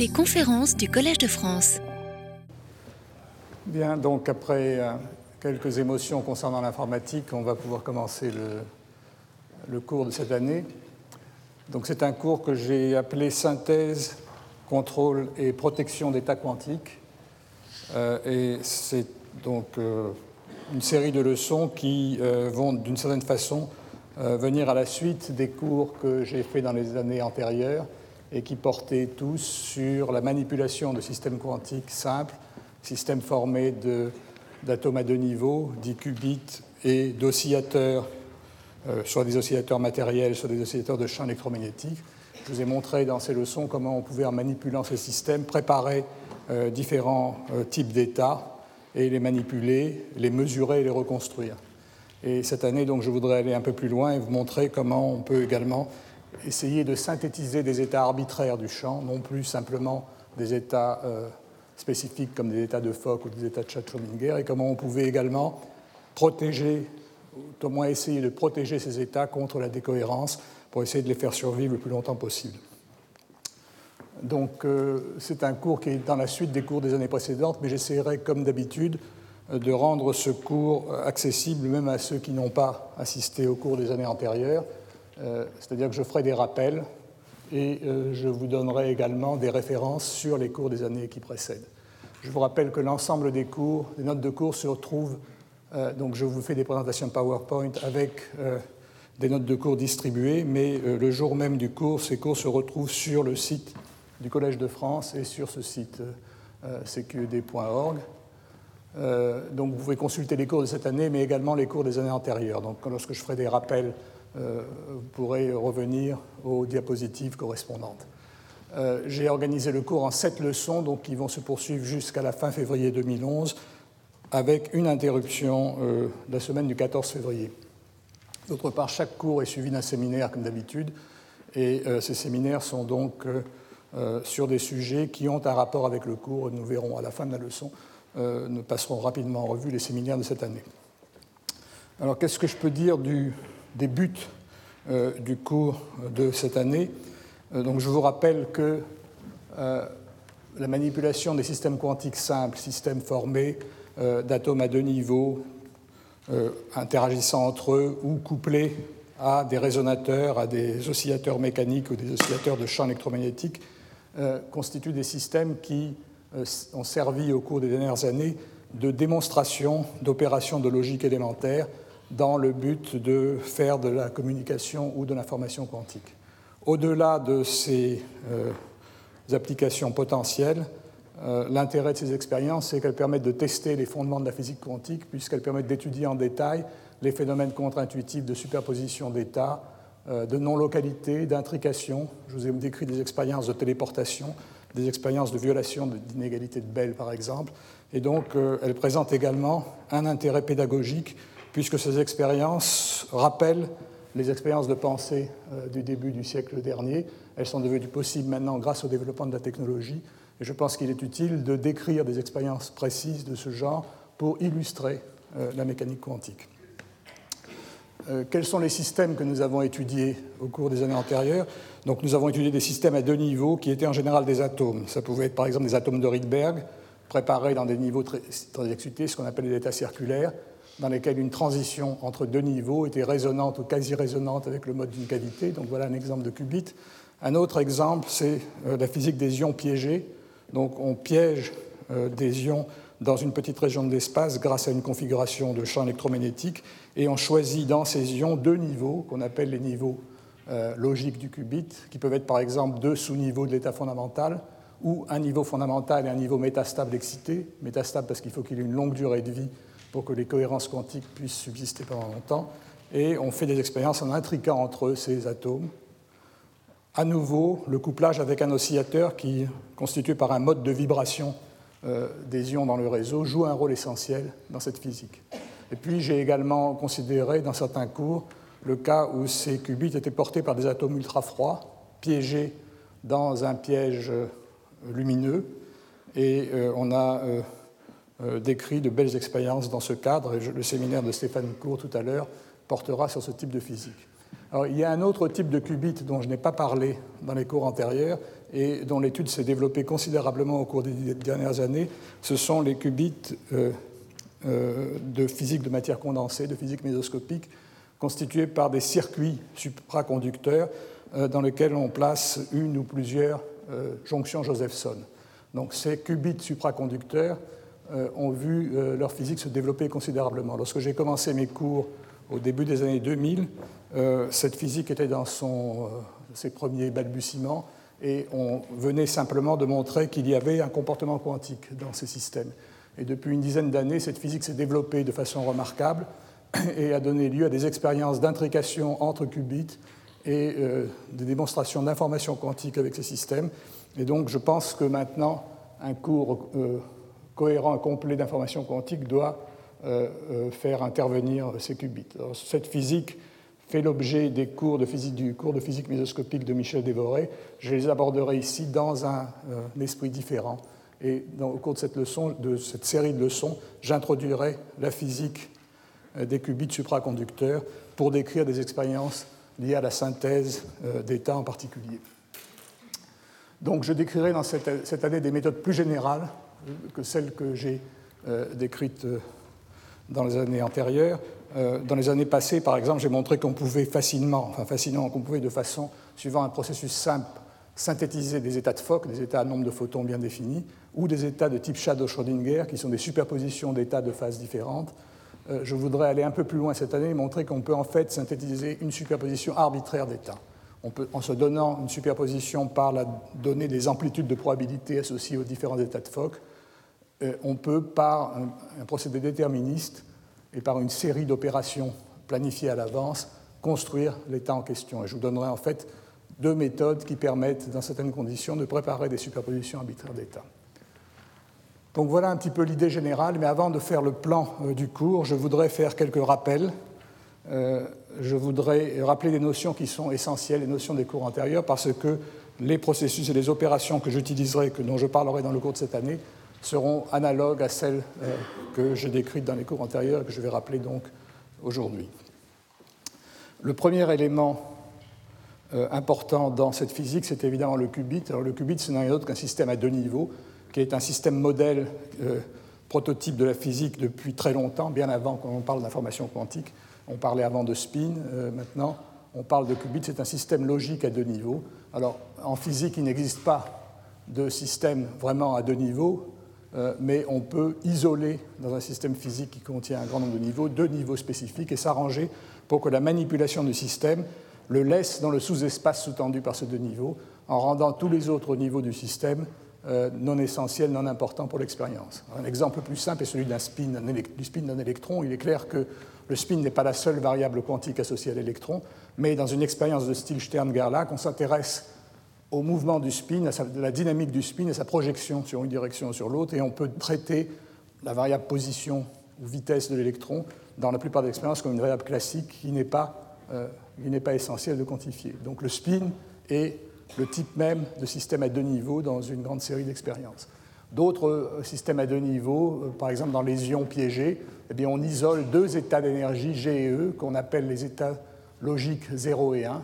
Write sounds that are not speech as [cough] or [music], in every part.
Les conférences du Collège de France. Bien, donc après euh, quelques émotions concernant l'informatique, on va pouvoir commencer le, cours de cette année. Donc c'est un cours que j'ai appelé Synthèse, contrôle et protection d'états quantiques. Euh, et c'est donc euh, une série de leçons qui vont d'une certaine façon venir à la suite des cours que j'ai faits dans les années antérieures et qui portaient tous sur la manipulation de systèmes quantiques simples, systèmes formés d'atomes à deux niveaux, dits qubits, et d'oscillateurs, euh, soit des oscillateurs matériels, soit des oscillateurs de champs électromagnétiques. Je vous ai montré dans ces leçons comment on pouvait, en manipulant ces systèmes, préparer euh, différents euh, types d'états et les manipuler, les mesurer et les reconstruire. Et cette année, donc, je voudrais aller un peu plus loin et vous montrer comment on peut également essayer de synthétiser des états arbitraires du champ, non plus simplement des états euh, spécifiques comme des états de Fock ou des états de Schrödinger, et comment on pouvait également protéger, ou au moins essayer de protéger ces états contre la décohérence pour essayer de les faire survivre le plus longtemps possible. Donc, euh, c'est un cours qui est dans la suite des cours des années précédentes, mais j'essaierai, comme d'habitude, euh, de rendre ce cours accessible même à ceux qui n'ont pas assisté au cours des années antérieures. Euh, C'est-à-dire que je ferai des rappels et euh, je vous donnerai également des références sur les cours des années qui précèdent. Je vous rappelle que l'ensemble des cours, des notes de cours se retrouvent, euh, donc je vous fais des présentations PowerPoint avec des notes de cours distribuées, mais le jour même du cours, ces cours se retrouvent sur le site du Collège de France et sur ce site cqed.org. Donc vous pouvez consulter les cours de cette année, mais également les cours des années antérieures. Donc lorsque je ferai des rappels, vous pourrez revenir aux diapositives correspondantes. Euh, J'ai organisé le cours en sept leçons, donc qui vont se poursuivre jusqu'à la fin février 2011, avec une interruption euh, la semaine du 14 février. D'autre part, chaque cours est suivi d'un séminaire, comme d'habitude, et euh, ces séminaires sont donc euh, euh, sur des sujets qui ont un rapport avec le cours. Nous verrons à la fin de la leçon, euh, nous passerons rapidement en revue les séminaires de cette année. Alors, qu'est-ce que je peux dire du, des buts euh, du cours de cette année. Euh, Donc, je vous rappelle que euh, la manipulation des systèmes quantiques simples, systèmes formés d'atomes à deux niveaux, interagissant entre eux ou couplés à des résonateurs, à des oscillateurs mécaniques ou des oscillateurs de champs électromagnétiques, constituent des systèmes qui ont servi au cours des dernières années de démonstration d'opérations de logique élémentaire dans le but de faire de la communication ou de l'information quantique. Au-delà de ces euh, applications potentielles, euh, l'intérêt de ces expériences, c'est qu'elles permettent de tester les fondements de la physique quantique, puisqu'elles permettent d'étudier en détail les phénomènes contre-intuitifs de superposition d'états, euh, de non-localité, d'intrication. Je vous ai décrit des expériences de téléportation, des expériences de violation d'inégalité de Bell, par exemple. Et donc, elles présentent également un intérêt pédagogique, puisque ces expériences rappellent les expériences de pensée euh, du début du siècle dernier. Elles sont devenues possibles maintenant grâce au développement de la technologie. Et je pense qu'il est utile de décrire des expériences précises de ce genre pour illustrer euh, la mécanique quantique. Euh, quels sont les systèmes que nous avons étudiés au cours des années antérieures? Donc, nous avons étudié des systèmes à deux niveaux qui étaient en général des atomes. Ça pouvait être par exemple des atomes de Rydberg, préparés dans des niveaux très, très excités, ce qu'on appelle des états circulaires, dans lesquels une transition entre deux niveaux était résonante ou quasi résonante avec le mode d'une cavité. Donc, voilà un exemple de qubit. Un autre exemple, c'est euh, la physique des ions piégés. Donc, on piège euh, des ions dans une petite région de l'espace grâce à une configuration de champ électromagnétique et on choisit dans ces ions deux niveaux qu'on appelle les niveaux euh, logiques du qubit, qui peuvent être par exemple deux sous-niveaux de l'état fondamental ou un niveau fondamental et un niveau métastable excité. Métastable parce qu'il faut qu'il ait une longue durée de vie pour que les cohérences quantiques puissent subsister pendant longtemps. Et on fait des expériences en intriquant entre eux ces atomes. À nouveau, le couplage avec un oscillateur qui, constitué par un mode de vibration euh, des ions dans le réseau, joue un rôle essentiel dans cette physique. Et puis j'ai également considéré dans certains cours le cas où ces qubits étaient portés par des atomes ultra froids, piégés dans un piège euh, lumineux. Et euh, on a décrit de belles expériences dans ce cadre. Le séminaire de Stéphane Cour tout à l'heure portera sur ce type de physique. Il y a un autre type de qubit dont je n'ai pas parlé dans les cours antérieurs, et dont l'étude s'est développée considérablement au cours des dernières années, ce sont les qubits euh, euh, de physique de matière condensée, de physique mésoscopique, constitués par des circuits supraconducteurs euh, dans lesquels on place une ou plusieurs jonctions Josephson. Donc ces qubits supraconducteurs ont vu leur physique se développer considérablement. Lorsque j'ai commencé mes cours au début des années 2000, cette physique était dans ses premiers balbutiements et on venait simplement de montrer qu'il y avait un comportement quantique dans ces systèmes. Et depuis une dizaine d'années, cette physique s'est développée de façon remarquable [coughs] et a donné lieu à des expériences d'intrication entre qubits et euh, des démonstrations d'informations quantiques avec ces systèmes. Et donc je pense que maintenant, un cours euh, cohérent et complet d'informations quantiques doit euh, faire intervenir ces qubits. cette physique fait l'objet des cours de physique, du cours de physique mésoscopique de Michel Dévoré. Je les aborderai ici dans un, euh, esprit différent. Et au cours de cette, leçon, de cette série de leçons, j'introduirai la physique euh, des qubits supraconducteurs pour décrire des expériences liées à la synthèse euh, d'états en particulier. Donc je décrirai dans cette, cette, année des méthodes plus générales que celles que j'ai décrites dans les années antérieures. Euh, dans les années passées, par exemple, j'ai montré qu'on pouvait facilement, enfin facilement, qu'on pouvait de façon, suivant un processus simple, synthétiser des états de Fock, des états à nombre de photons bien définis, ou des états de type Shadow-Schrödinger, qui sont des superpositions d'états de phases différentes. Euh, je voudrais aller un peu plus loin cette année et montrer qu'on peut en fait synthétiser une superposition arbitraire d'états. en se donnant une superposition par la donnée des amplitudes de probabilité associées aux différents états de Fock, euh, on peut, par un, procédé déterministe et par une série d'opérations planifiées à l'avance, construire l'état en question. Et je vous donnerai en fait deux méthodes qui permettent, dans certaines conditions, de préparer des superpositions arbitraires d'états. Donc voilà un petit peu l'idée générale, mais avant de faire le plan euh, du cours, je voudrais faire quelques rappels. Euh, je voudrais rappeler des notions qui sont essentielles, les notions des cours antérieurs, parce que les processus et les opérations que j'utiliserai, dont je parlerai dans le cours de cette année, seront analogues à celles euh, que j'ai décrites dans les cours antérieurs et que je vais rappeler donc aujourd'hui. Le premier élément euh, important dans cette physique, c'est évidemment le qubit. Alors, le qubit, ce n'est rien d'autre qu'un système à deux niveaux, qui est un système modèle euh, prototype de la physique depuis très longtemps, bien avant qu'on parle d'information quantique. On parlait avant de spin, maintenant on parle de qubit, c'est un système logique à deux niveaux. Alors en physique, il n'existe pas de système vraiment à deux niveaux, mais on peut isoler dans un système physique qui contient un grand nombre de niveaux, deux niveaux spécifiques, et s'arranger pour que la manipulation du système le laisse dans le sous-espace sous-tendu par ces deux niveaux, en rendant tous les autres niveaux du système euh, non essentiels, non importants pour l'expérience. Un exemple plus simple est celui du spin d'un électron. Il est clair que le spin n'est pas la seule variable quantique associée à l'électron, mais dans une expérience de style Stern-Gerlach, on s'intéresse au mouvement du spin, à la dynamique du spin et sa projection sur une direction ou sur l'autre, et on peut traiter la variable position ou vitesse de l'électron dans la plupart des expériences comme une variable classique qui n'est pas, euh, pas essentielle de quantifier. Donc le spin est le type même de système à deux niveaux dans une grande série d'expériences. D'autres euh, systèmes à deux niveaux, euh, par exemple dans les ions piégés, eh bien, on isole deux états d'énergie G et E qu'on appelle les états logiques 0 et 1,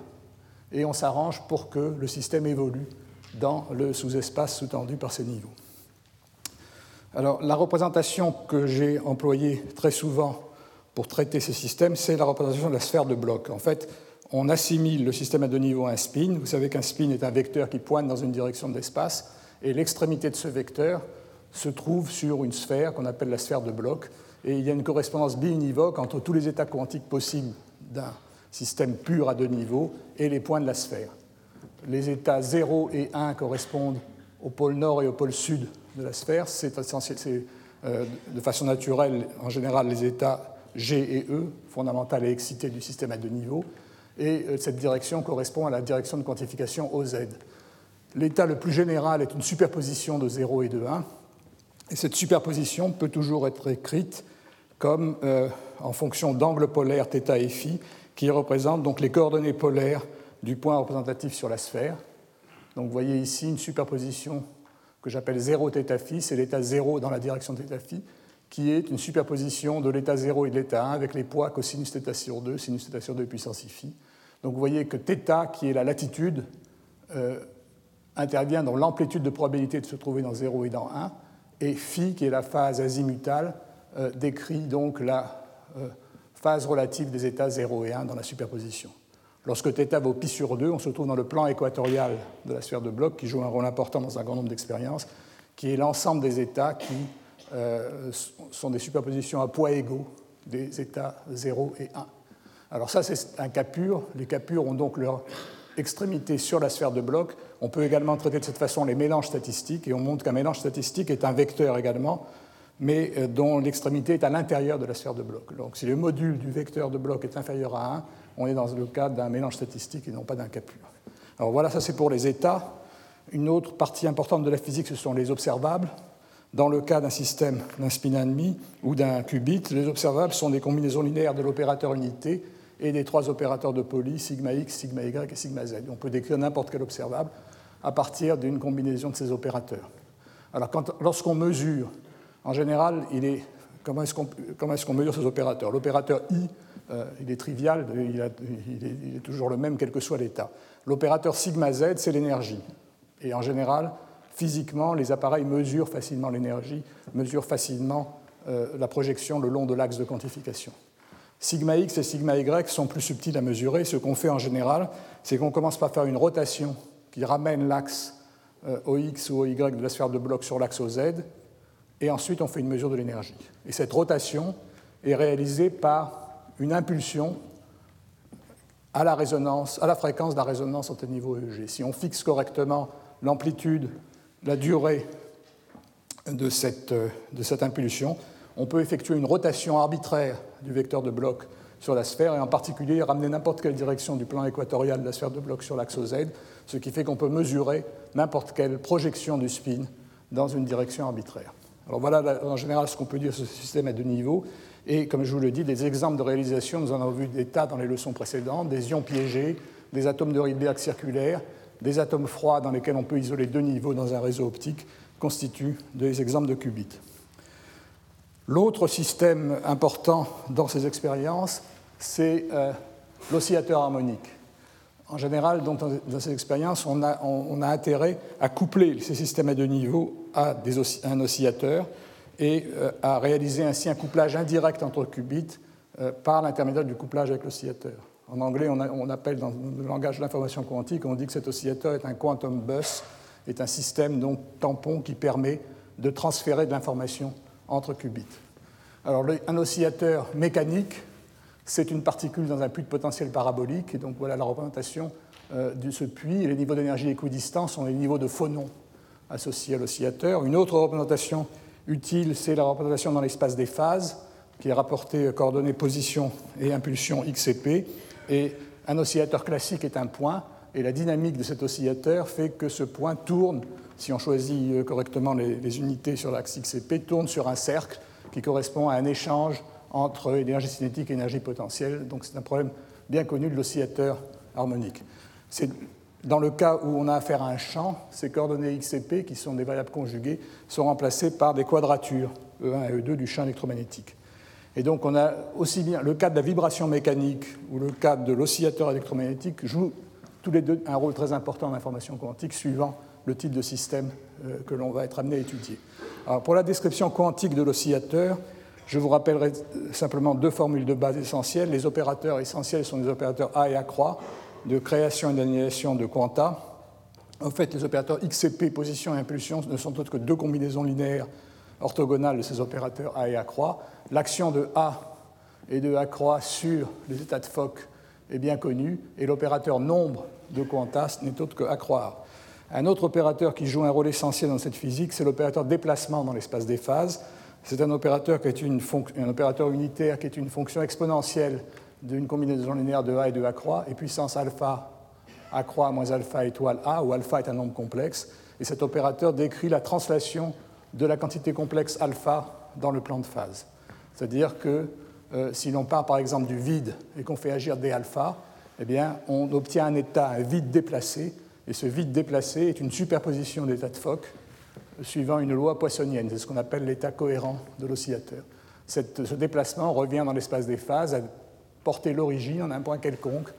et on s'arrange pour que le système évolue dans le sous-espace sous-tendu par ces niveaux. Alors, la représentation que j'ai employée très souvent pour traiter ces systèmes, c'est la représentation de la sphère de bloc. En fait, on assimile le système à deux niveaux à un spin. Vous savez qu'un spin est un vecteur qui pointe dans une direction de l'espace, et l'extrémité de ce vecteur se trouve sur une sphère qu'on appelle la sphère de bloc. Et il y a une correspondance biunivoque entre tous les états quantiques possibles d'un système pur à deux niveaux, et les points de la sphère. Les états 0 et 1 correspondent au pôle nord et au pôle sud de la sphère. C'est euh, de façon naturelle, en général, les états G et E, fondamentales et excités du système à deux niveaux. Et euh, cette direction correspond à la direction de quantification OZ. L'état le plus général est une superposition de 0 et de 1. Et cette superposition peut toujours être écrite comme euh, en fonction d'angle polaire θ et φ qui représente donc les coordonnées polaires du point représentatif sur la sphère. Donc vous voyez ici une superposition que j'appelle 0 θ phi, c'est l'état 0 dans la direction de θ phi, qui est une superposition de l'état 0 et de l'état 1 avec les poids cosinus θ sur 2, sinus θ sur 2 puissance phi. Donc vous voyez que θ, qui est la latitude, euh, intervient dans l'amplitude de probabilité de se trouver dans 0 et dans 1, et phi, qui est la phase azimutale, euh, décrit donc la euh, phase relative des états 0 et 1 dans la superposition. Lorsque θ vaut pi sur 2, on se trouve dans le plan équatorial de la sphère de bloc qui joue un rôle important dans un grand nombre d'expériences, qui est l'ensemble des états qui euh, sont des superpositions à poids égaux des états 0 et 1. Alors ça, c'est un cas pur. Les cas purs ont donc leur extrémité sur la sphère de bloc. On peut également traiter de cette façon les mélanges statistiques, et on montre qu'un mélange statistique est un vecteur également, mais euh, dont l'extrémité est à l'intérieur de la sphère de bloc. Donc si le module du vecteur de bloc est inférieur à 1, on est dans le cas d'un mélange statistique et non pas d'un cas. Alors voilà, ça c'est pour les états. Une autre partie importante de la physique, ce sont les observables. Dans le cas d'un système d'un spin demi ou d'un qubit, les observables sont des combinaisons linéaires de l'opérateur unité et des trois opérateurs de Pauli, sigma x, sigma y et sigma z. On peut décrire n'importe quel observable à partir d'une combinaison de ces opérateurs. Alors lorsqu'on mesure, en général, comment est-ce qu'on mesure ces opérateurs? L'opérateur i, euh, il est trivial, il, est, toujours le même quel que soit l'état. L'opérateur sigma z, c'est l'énergie. Et en général, physiquement, les appareils mesurent facilement l'énergie, mesurent facilement euh, la projection le long de l'axe de quantification. Sigma x et sigma y sont plus subtils à mesurer. Ce qu'on fait en général, c'est qu'on commence par faire une rotation qui ramène l'axe euh, OX ou OY de la sphère de bloc sur l'axe OZ, et ensuite on fait une mesure de l'énergie. Et cette rotation est réalisée par une impulsion à la, fréquence de la résonance au niveau EG. Si on fixe correctement l'amplitude, la durée de cette, de cette impulsion, on peut effectuer une rotation arbitraire du vecteur de bloc sur la sphère et en particulier ramener n'importe quelle direction du plan équatorial de la sphère de bloc sur l'axe OZ, ce qui fait qu'on peut mesurer n'importe quelle projection du spin dans une direction arbitraire. Voilà en général ce qu'on peut dire sur ce système à deux niveaux. Et comme je vous le dis, des exemples de réalisation, nous en avons vu des tas dans les leçons précédentes, des ions piégés, des atomes de Rydberg circulaires, des atomes froids dans lesquels on peut isoler deux niveaux dans un réseau optique, constituent des exemples de qubits. L'autre système important dans ces expériences, c'est euh, l'oscillateur harmonique. En général, dans, ces expériences, on a, intérêt à coupler ces systèmes à deux niveaux à, un oscillateur et euh, à réaliser ainsi un couplage indirect entre qubits euh, par l'intermédiaire du couplage avec l'oscillateur. En anglais, on, appelle dans le langage de l'information quantique, on dit que cet oscillateur est un quantum bus, est un système donc tampon qui permet de transférer de l'information entre qubits. Alors, un oscillateur mécanique, c'est une particule dans un puits de potentiel parabolique, et donc voilà la représentation euh, de ce puits. Les niveaux d'énergie équidistants sont les niveaux de phonons associés à l'oscillateur. Une autre représentation utile, c'est la représentation dans l'espace des phases, qui est rapportée coordonnées position et impulsion x et p. Et un oscillateur classique est un point, et la dynamique de cet oscillateur fait que ce point tourne, si on choisit euh, correctement les, unités sur l'axe x et p, tourne sur un cercle qui correspond à un échange entre énergie cinétique et énergie potentielle. Donc c'est un problème bien connu de l'oscillateur harmonique. Dans le cas où on a affaire à un champ, ces coordonnées x et p, qui sont des variables conjuguées, sont remplacées par des quadratures E1 et E2 du champ électromagnétique. Et donc on a aussi bien le cas de la vibration mécanique ou le cas de l'oscillateur électromagnétique jouent tous les deux un rôle très important en information quantique suivant le type de système euh, que l'on va être amené à étudier. Pour la description quantique de l'oscillateur, je vous rappellerai simplement deux formules de base essentielles. Les opérateurs essentiels sont les opérateurs A et A croix de création et d'annihilation de quanta. En fait, les opérateurs X et P, position et impulsion, ne sont autres que deux combinaisons linéaires orthogonales de ces opérateurs A et A croix. L'action de A et de A croix sur les états de Fock est bien connue, et l'opérateur nombre de quantas n'est autre que A croix. Un autre opérateur qui joue un rôle essentiel dans cette physique, c'est l'opérateur déplacement dans l'espace des phases. C'est un opérateur, qui est une un opérateur unitaire qui est une fonction exponentielle d'une combinaison linéaire de A et de A croix, et puissance alpha A croix moins alpha étoile A, où alpha est un nombre complexe. Et cet opérateur décrit la translation de la quantité complexe alpha dans le plan de phase. C'est-à-dire que euh, si l'on part par exemple du vide et qu'on fait agir des alpha, eh bien, on obtient un état, un vide déplacé, et ce vide déplacé est une superposition d'états de Fock suivant une loi poissonienne. C'est ce qu'on appelle l'état cohérent de l'oscillateur. Ce déplacement revient dans l'espace des phases porter l'origine en un point quelconque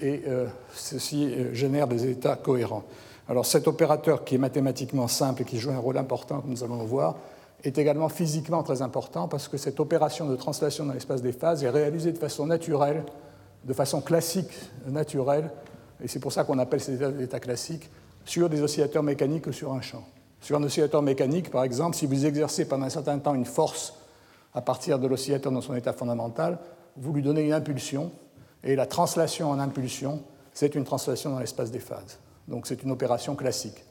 et euh, ceci euh, génère des états cohérents. Alors cet opérateur qui est mathématiquement simple et qui joue un rôle important, comme nous allons le voir, est également physiquement très important parce que cette opération de translation dans l'espace des phases est réalisée de façon naturelle, de façon classique, naturelle, et c'est pour ça qu'on appelle ces états classiques, sur des oscillateurs mécaniques ou sur un champ. Sur un oscillateur mécanique, par exemple, si vous exercez pendant un certain temps une force à partir de l'oscillateur dans son état fondamental, vous lui donnez une impulsion, et la translation en impulsion, c'est une translation dans l'espace des phases. Donc c'est une opération classique.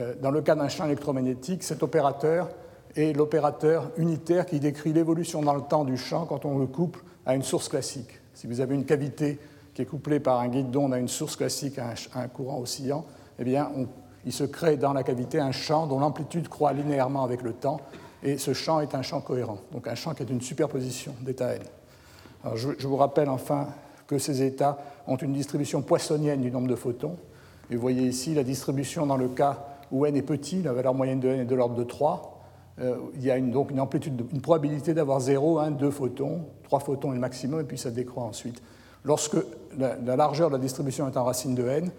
Euh, dans le cas d'un champ électromagnétique, cet opérateur est l'opérateur unitaire qui décrit l'évolution dans le temps du champ quand on le couple à une source classique. Si vous avez une cavité qui est couplée par un guide d'onde à une source classique, à un, courant oscillant, eh bien, il se crée dans la cavité un champ dont l'amplitude croît linéairement avec le temps, et ce champ est un champ cohérent, donc un champ qui est une superposition d'états n. je, vous rappelle enfin que ces états ont une distribution poissonienne du nombre de photons, et vous voyez ici la distribution dans le cas où n est petit, la valeur moyenne de n est de l'ordre de 3, euh, il y a une, donc une amplitude, une probabilité d'avoir 0, 1, 2 photons, 3 photons est le maximum, et puis ça décroît ensuite. Lorsque la, largeur de la distribution est en racine de n,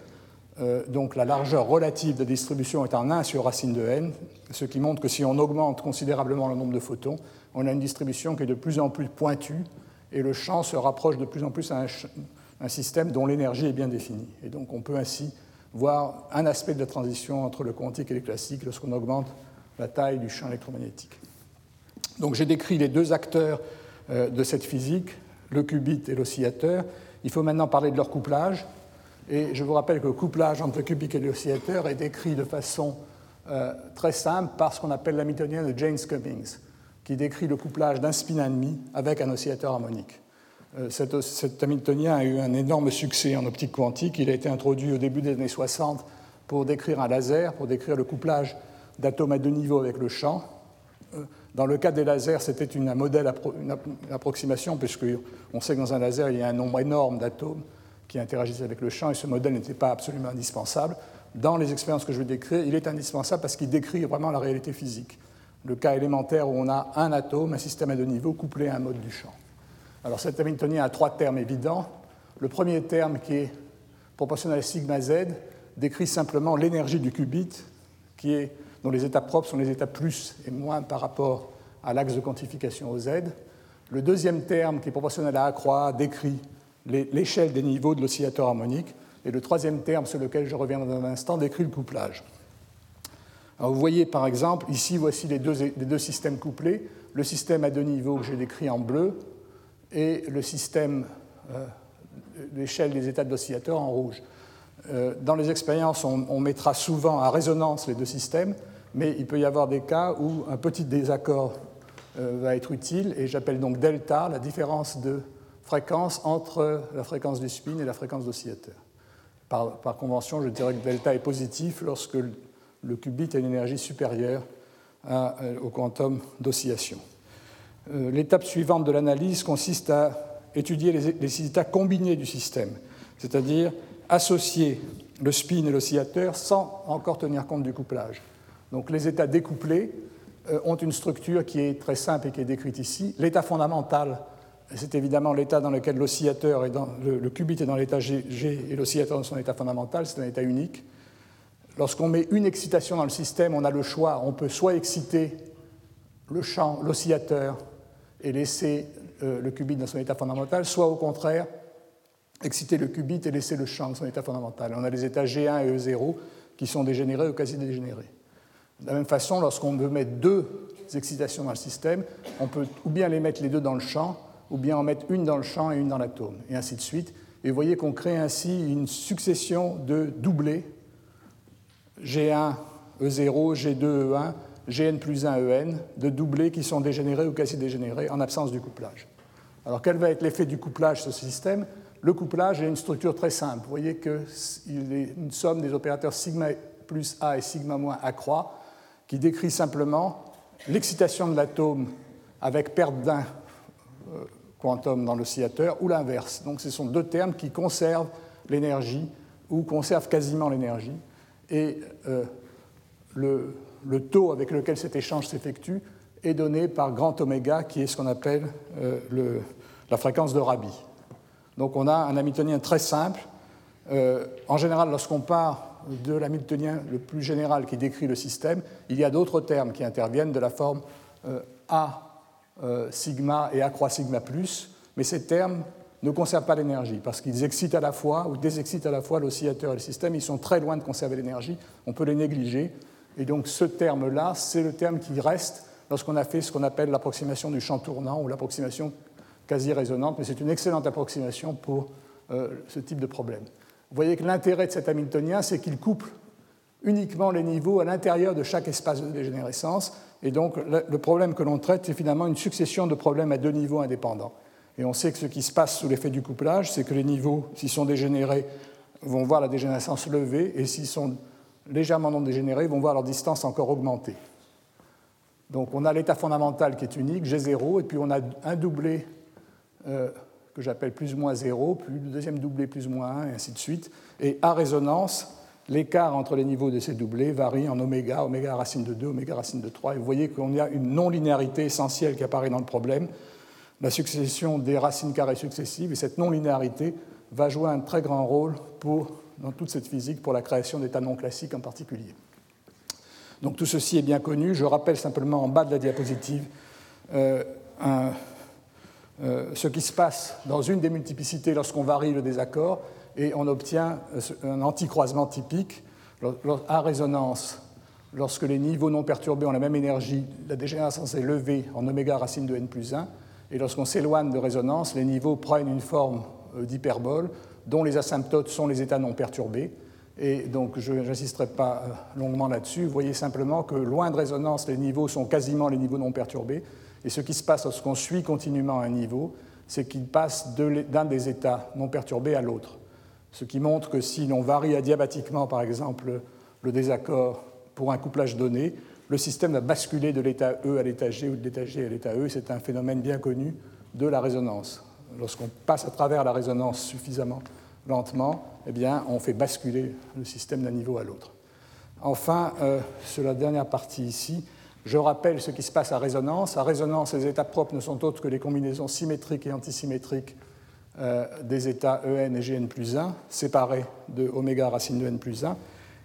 euh, donc la largeur relative de la distribution est en 1 sur racine de n, ce qui montre que si on augmente considérablement le nombre de photons, on a une distribution qui est de plus en plus pointue, et le champ se rapproche de plus en plus à un, un système dont l'énergie est bien définie. Et donc on peut ainsi voir un aspect de la transition entre le quantique et le classique lorsqu'on augmente la taille du champ électromagnétique. Donc j'ai décrit les deux acteurs euh, de cette physique, le qubit et l'oscillateur. Il faut maintenant parler de leur couplage. Et je vous rappelle que le couplage entre le qubit et l'oscillateur est décrit de façon euh, très simple par ce qu'on appelle l'hamiltonien de James Cummings, qui décrit le couplage d'un spin demi avec un oscillateur harmonique. Euh, cet, cet, hamiltonien a eu un énorme succès en optique quantique. Il a été introduit au début des années 60 pour décrire un laser, pour décrire le couplage d'atomes à deux niveaux avec le champ. Euh, dans le cas des lasers, c'était un modèle, une approximation, puisqu'on sait que dans un laser, il y a un nombre énorme d'atomes qui interagissent avec le champ, et ce modèle n'était pas absolument indispensable. Dans les expériences que je vais décrire, il est indispensable parce qu'il décrit vraiment la réalité physique. Le cas élémentaire où on a un atome, un système à deux niveaux, couplé à un mode du champ. Alors cet Hamiltonien a trois termes évidents. Le premier terme, qui est proportionnel à sigma z, décrit simplement l'énergie du qubit, qui est dont les états propres sont les états plus et moins par rapport à l'axe de quantification au Z. Le deuxième terme, qui est proportionnel à A décrit l'échelle des niveaux de l'oscillateur harmonique. Et le troisième terme, sur lequel je reviens dans un instant, décrit le couplage. Vous voyez par exemple, ici voici les deux, systèmes couplés, le système à deux niveaux que j'ai décrit en bleu et le système, euh, l'échelle des états de l'oscillateur en rouge. Euh, dans les expériences, on, mettra souvent à résonance les deux systèmes, mais il peut y avoir des cas où un petit désaccord euh, va être utile, et j'appelle donc delta la différence de fréquence entre la fréquence du spin et la fréquence d'oscillateur. Par, convention, je dirais que delta est positif lorsque le, qubit a une énergie supérieure euh, au quantum d'oscillation. L'étape suivante de l'analyse consiste à étudier les, états combinés du système, c'est-à-dire associer le spin et l'oscillateur sans encore tenir compte du couplage. Donc les états découplés euh, ont une structure qui est très simple et qui est décrite ici. L'état fondamental, c'est évidemment l'état dans lequel l'oscillateur est dans le, qubit est dans l'état G, et l'oscillateur dans son état fondamental, c'est un état unique. Lorsqu'on met une excitation dans le système, on a le choix, on peut soit exciter le champ, l'oscillateur, et laisser euh, le qubit dans son état fondamental, soit au contraire exciter le qubit et laisser le champ dans son état fondamental. On a les états G1 et E0 qui sont dégénérés ou quasi dégénérés. De la même façon, lorsqu'on veut mettre deux excitations dans le système, on peut ou bien les mettre les deux dans le champ, ou bien en mettre une dans le champ et une dans l'atome, et ainsi de suite. Et vous voyez qu'on crée ainsi une succession de doublés, G1, E0, G2, E1, Gn plus 1, En, de doublés qui sont dégénérés ou quasi dégénérés en absence du couplage. Alors quel va être l'effet du couplage sur ce système? Le couplage est une structure très simple. Vous voyez qu'il est une somme des opérateurs sigma plus A et sigma moins A croix qui décrit simplement l'excitation de l'atome avec perte d'un euh, quantum dans l'oscillateur ou l'inverse. Donc ce sont deux termes qui conservent l'énergie ou conservent quasiment l'énergie. Et euh, le, taux avec lequel cet échange s'effectue est donné par grand oméga, qui est ce qu'on appelle euh, la fréquence de Rabi. Donc on a un Hamiltonien très simple. Euh, en général, lorsqu'on part de l'hamiltonien le plus général qui décrit le système, il y a d'autres termes qui interviennent de la forme A sigma et A croix sigma plus, mais ces termes ne conservent pas l'énergie parce qu'ils excitent à la fois ou désexcitent à la fois l'oscillateur et le système. Ils sont très loin de conserver l'énergie, on peut les négliger. Et donc ce terme-là, c'est le terme qui reste lorsqu'on a fait ce qu'on appelle l'approximation du champ tournant ou l'approximation quasi résonante, mais c'est une excellente approximation pour euh, ce type de problème. Vous voyez que l'intérêt de cet Hamiltonien, c'est qu'il couple uniquement les niveaux à l'intérieur de chaque espace de dégénérescence, et donc le problème que l'on traite, c'est finalement une succession de problèmes à deux niveaux indépendants. Et on sait que ce qui se passe sous l'effet du couplage, c'est que les niveaux, s'ils sont dégénérés, vont voir la dégénérescence levée, et s'ils sont légèrement non dégénérés, vont voir leur distance encore augmenter. Donc on a l'état fondamental qui est unique, G0, et puis on a un doublé euh, que j'appelle plus ou moins 0, puis le deuxième doublé plus ou moins 1, et ainsi de suite. Et à résonance, l'écart entre les niveaux de ces doublés varie en oméga, oméga racine de 2, oméga racine de 3. Et vous voyez qu'on a une non-linéarité essentielle qui apparaît dans le problème, la succession des racines carrées successives, et cette non-linéarité va jouer un très grand rôle dans toute cette physique pour la création d'états non classiques en particulier. Donc tout ceci est bien connu. Je rappelle simplement en bas de la diapositive euh, euh, ce qui se passe dans une des multiplicités lorsqu'on varie le désaccord et on obtient euh, un anticroisement typique à résonance. Lorsque les niveaux non perturbés ont la même énergie, la dégénérescence est levée en oméga racine de n plus 1. Et lorsqu'on s'éloigne de résonance, les niveaux prennent une forme d'hyperbole dont les asymptotes sont les états non perturbés. Et donc, je n'insisterai pas euh, longuement là-dessus. Vous voyez simplement que loin de résonance, les niveaux sont quasiment les niveaux non perturbés. Et ce qui se passe lorsqu'on suit continuellement un niveau, c'est qu'il passe d'un des états non perturbés à l'autre. Ce qui montre que si l'on varie adiabatiquement, par exemple, le désaccord pour un couplage donné, le système va basculer de l'état E à l'état G ou de l'état G à l'état E. C'est un phénomène bien connu de la résonance. Lorsqu'on passe à travers la résonance suffisamment lentement, eh bien, on fait basculer le système d'un niveau à l'autre. Enfin, euh, sur la dernière partie ici, je rappelle ce qui se passe à résonance. À résonance, les états propres ne sont autres que les combinaisons symétriques et antisymétriques euh, des états En et Gn plus 1, séparés de oméga racine de n plus 1.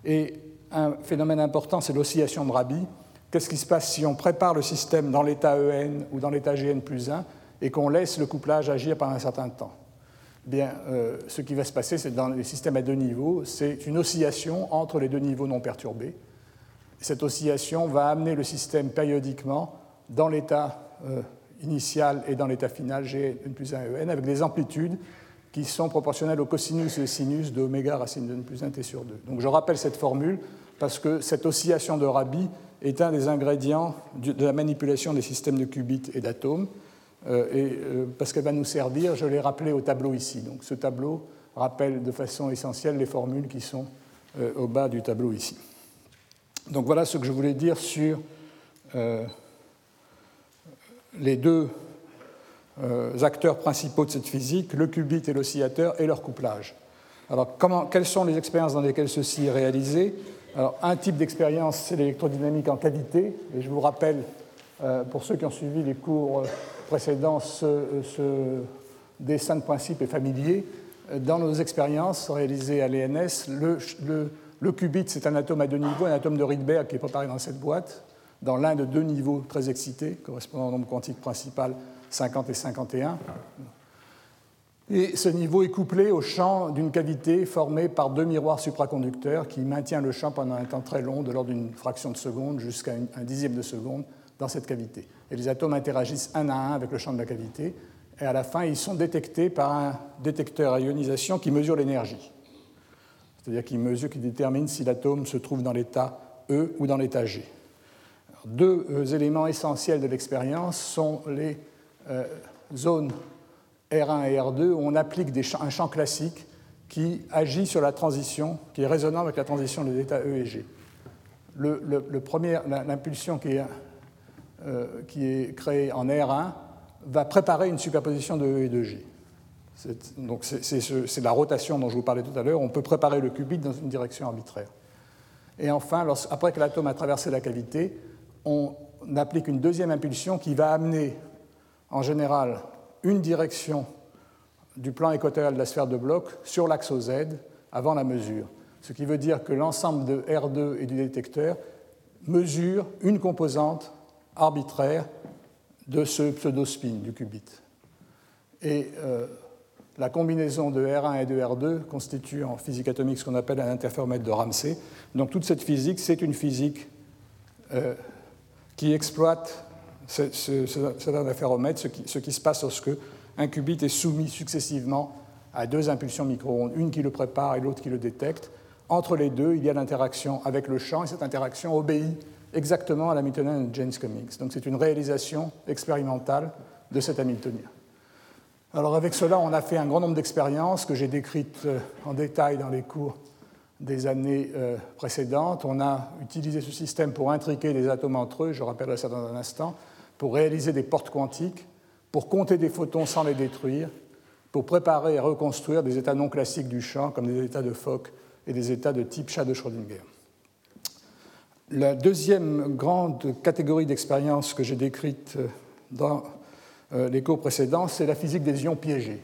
Et un phénomène important, c'est l'oscillation de Rabi. Qu'est-ce qui se passe si on prépare le système dans l'état En ou dans l'état Gn plus 1 et qu'on laisse le couplage agir pendant un certain temps? Bien, euh, ce qui va se passer, c'est dans les systèmes à deux niveaux, c'est une oscillation entre les deux niveaux non perturbés. Cette oscillation va amener le système périodiquement dans l'état euh, initial et dans l'état final G n plus 1 et n avec des amplitudes qui sont proportionnelles au cosinus et sinus de oméga racine de n plus 1 t sur 2. Donc je rappelle cette formule parce que cette oscillation de Rabi est un des ingrédients de la manipulation des systèmes de qubits et d'atomes. Euh, et euh, parce qu'elle va nous servir, je l'ai rappelé au tableau ici. Donc ce tableau rappelle de façon essentielle les formules qui sont euh, au bas du tableau ici. Donc voilà ce que je voulais dire sur les deux acteurs principaux de cette physique, le qubit et l'oscillateur, et leur couplage. Alors, comment, quelles sont les expériences dans lesquelles ceci est réalisé? Alors, un type d'expérience, c'est l'électrodynamique en cavité, et je vous rappelle, pour ceux qui ont suivi les cours précédent, ce, dessin de principe est familier. Dans nos expériences réalisées à l'ENS, le, qubit, c'est un atome à deux niveaux, un atome de Rydberg qui est préparé dans cette boîte, dans l'un de deux niveaux très excités, correspondant au nombre quantique principal 50 et 51. Et ce niveau est couplé au champ d'une cavité formée par deux miroirs supraconducteurs qui maintient le champ pendant un temps très long, de l'ordre d'une fraction de seconde jusqu'à un dixième de seconde, dans cette cavité. Et les atomes interagissent un à un avec le champ de la cavité, et à la fin, ils sont détectés par un détecteur à ionisation qui mesure l'énergie. C'est-à-dire qui mesure, qui détermine si l'atome se trouve dans l'état E ou dans l'état G. deux euh, éléments essentiels de l'expérience sont les euh, zones R1 et R2 où on applique un champ classique qui agit sur la transition, qui est résonnant avec la transition de l'état E et G. l'impulsion qui est euh, qui est créé en R1 va préparer une superposition de E et de G. Donc c'est la rotation dont je vous parlais tout à l'heure. On peut préparer le qubit dans une direction arbitraire. Et enfin, après que l'atome a traversé la cavité, on applique une deuxième impulsion qui va amener, en général, une direction du plan équatorial de la sphère de bloc sur l'axe OZ avant la mesure. ce qui veut dire que l'ensemble de R2 et du détecteur mesure une composante arbitraire de ce pseudospin du qubit. Et euh, la combinaison de R1 et de R2 constitue en physique atomique ce qu'on appelle un interféromètre de Ramsey. Donc toute cette physique, c'est une physique euh, qui exploite cet interféromètre, ce qui, ce qui, se passe lorsque un qubit est soumis successivement à deux impulsions micro-ondes, une qui le prépare et l'autre qui le détecte. Entre les deux, il y a l'interaction avec le champ, et cette interaction obéit exactement à l'Hamiltonien de James Cummings. Donc c'est une réalisation expérimentale de cet Hamiltonien. Alors avec cela, on a fait un grand nombre d'expériences que j'ai décrites euh, en détail dans les cours des années euh, précédentes. On a utilisé ce système pour intriquer des atomes entre eux, je rappellerai ça dans un instant, pour réaliser des portes quantiques, pour compter des photons sans les détruire, pour préparer et reconstruire des états non classiques du champ, comme des états de Fock et des états de type chat de Schrödinger. La deuxième grande catégorie d'expériences que j'ai décrite euh, dans euh, les cours précédents, c'est la physique des ions piégés.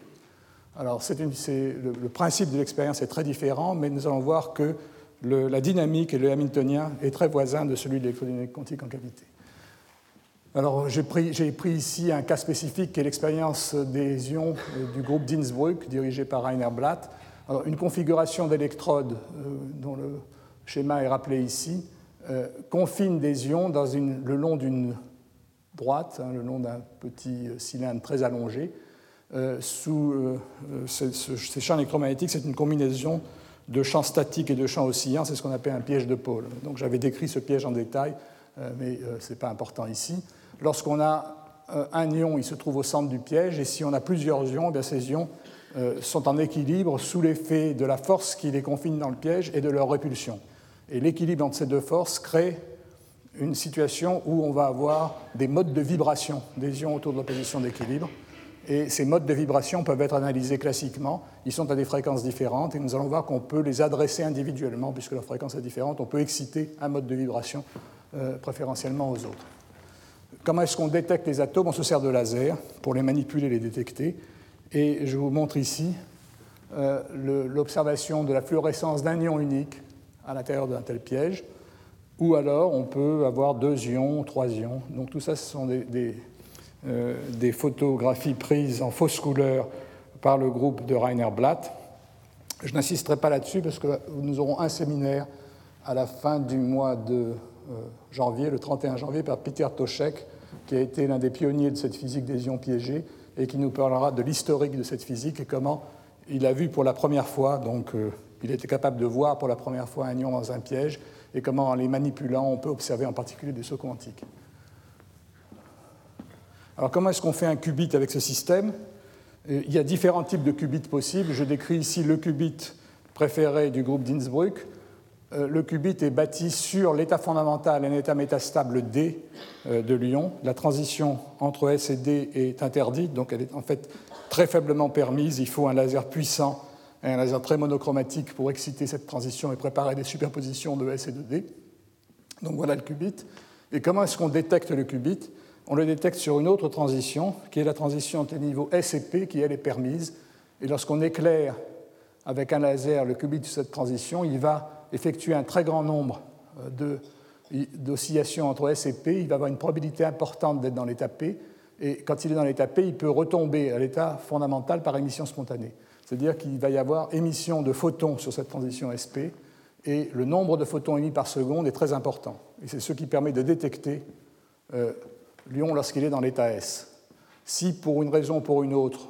Alors, le, principe de l'expérience est très différent, mais nous allons voir que la dynamique et le hamiltonien est très voisin de celui de l'électrodynamique quantique en cavité. Alors, j'ai pris, ici un cas spécifique qui est l'expérience des ions euh, du groupe d'Innsbruck, dirigé par Rainer Blatt. Alors, une configuration d'électrodes euh, dont le schéma est rappelé ici euh, confine des ions le long d'une droite, hein, le long d'un petit cylindre très allongé. sous ces champs électromagnétiques, c'est une combinaison de champs statiques et de champs oscillants, c'est ce qu'on appelle un piège de pôle. Donc j'avais décrit ce piège en détail, mais ce n'est pas important ici. Lorsqu'on a euh, un ion, il se trouve au centre du piège, et si on a plusieurs ions, eh ces ions euh, sont en équilibre sous l'effet de la force qui les confine dans le piège et de leur répulsion. Et l'équilibre entre ces deux forces crée une situation où on va avoir des modes de vibration des ions autour de l'opposition d'équilibre. Et ces modes de vibration peuvent être analysés classiquement. Ils sont à des fréquences différentes et nous allons voir qu'on peut les adresser individuellement puisque leur fréquence est différente. On peut exciter un mode de vibration euh, préférentiellement aux autres. Comment est-ce qu'on détecte les atomes On se sert de laser pour les manipuler, les détecter. Et je vous montre ici euh, l'observation de la fluorescence d'un ion unique à l'intérieur d'un tel piège. Ou alors on peut avoir deux ions, trois ions. Donc tout ça, ce sont des, des, euh, photographies prises en fausse couleur par le groupe de Rainer Blatt. Je n'insisterai pas là-dessus parce que nous aurons un séminaire à la fin du mois de janvier, le 31 janvier, par Peter Toshek, qui a été l'un des pionniers de cette physique des ions piégés et qui nous parlera de l'historique de cette physique et comment il a vu pour la première fois, donc euh, il était capable de voir pour la première fois un ion dans un piège et comment en les manipulant on peut observer en particulier des sauts quantiques. Alors comment est-ce qu'on fait un qubit avec ce système? Euh, Il y a différents types de qubits possibles. Je décris ici le qubit préféré du groupe d'Innsbruck. Euh, le qubit est bâti sur l'état fondamental, un état métastable D euh, de l'ion. La transition entre S et D est interdite, donc elle est en fait très faiblement permise. Il faut un laser puissant et un laser très monochromatique pour exciter cette transition et préparer des superpositions de S et de D. Donc voilà le qubit. Et comment est-ce qu'on détecte le qubit? On le détecte sur une autre transition, qui est la transition entre les niveaux S et P, qui elle est permise. Et lorsqu'on éclaire avec un laser le qubit de cette transition, il va effectuer un très grand nombre euh, d'oscillations entre S et P, il va avoir une probabilité importante d'être dans l'état P. Et quand il est dans l'état P, il peut retomber à l'état fondamental par émission spontanée. C'est-à-dire qu'il va y avoir émission de photons sur cette transition SP, et le nombre de photons émis par seconde est très important. Et c'est ce qui permet de détecter euh, l'ion lorsqu'il est dans l'état S. Si pour une raison ou pour une autre,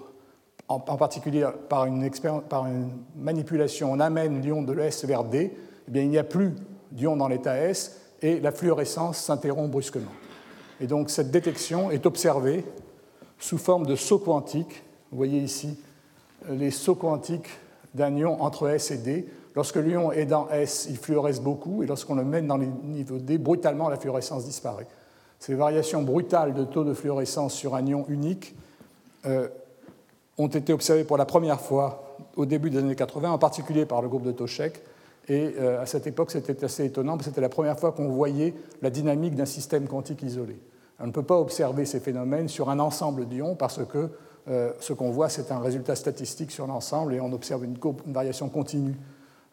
en, particulier par une, par une, manipulation, on amène l'ion de l'S vers D, eh il n'y a plus d'ion dans l'état S et la fluorescence s'interrompt brusquement. Et donc cette détection est observée sous forme de sauts quantiques. Vous voyez ici euh, les sauts quantiques d'un ion entre S et D. Lorsque l'ion est dans S, il fluoresce beaucoup, et lorsqu'on le mène dans les niveaux D, brutalement la fluorescence disparaît. Ces variations brutales de taux de fluorescence sur un ion unique euh, ont été observées pour la première fois au début des années 80, en particulier par le groupe de Toshek, et euh, à cette époque, c'était assez étonnant, parce que c'était la première fois qu'on voyait la dynamique d'un système quantique isolé. On ne peut pas observer ces phénomènes sur un ensemble d'ions, parce que euh, ce qu'on voit, c'est un résultat statistique sur l'ensemble, et on observe une, variation continue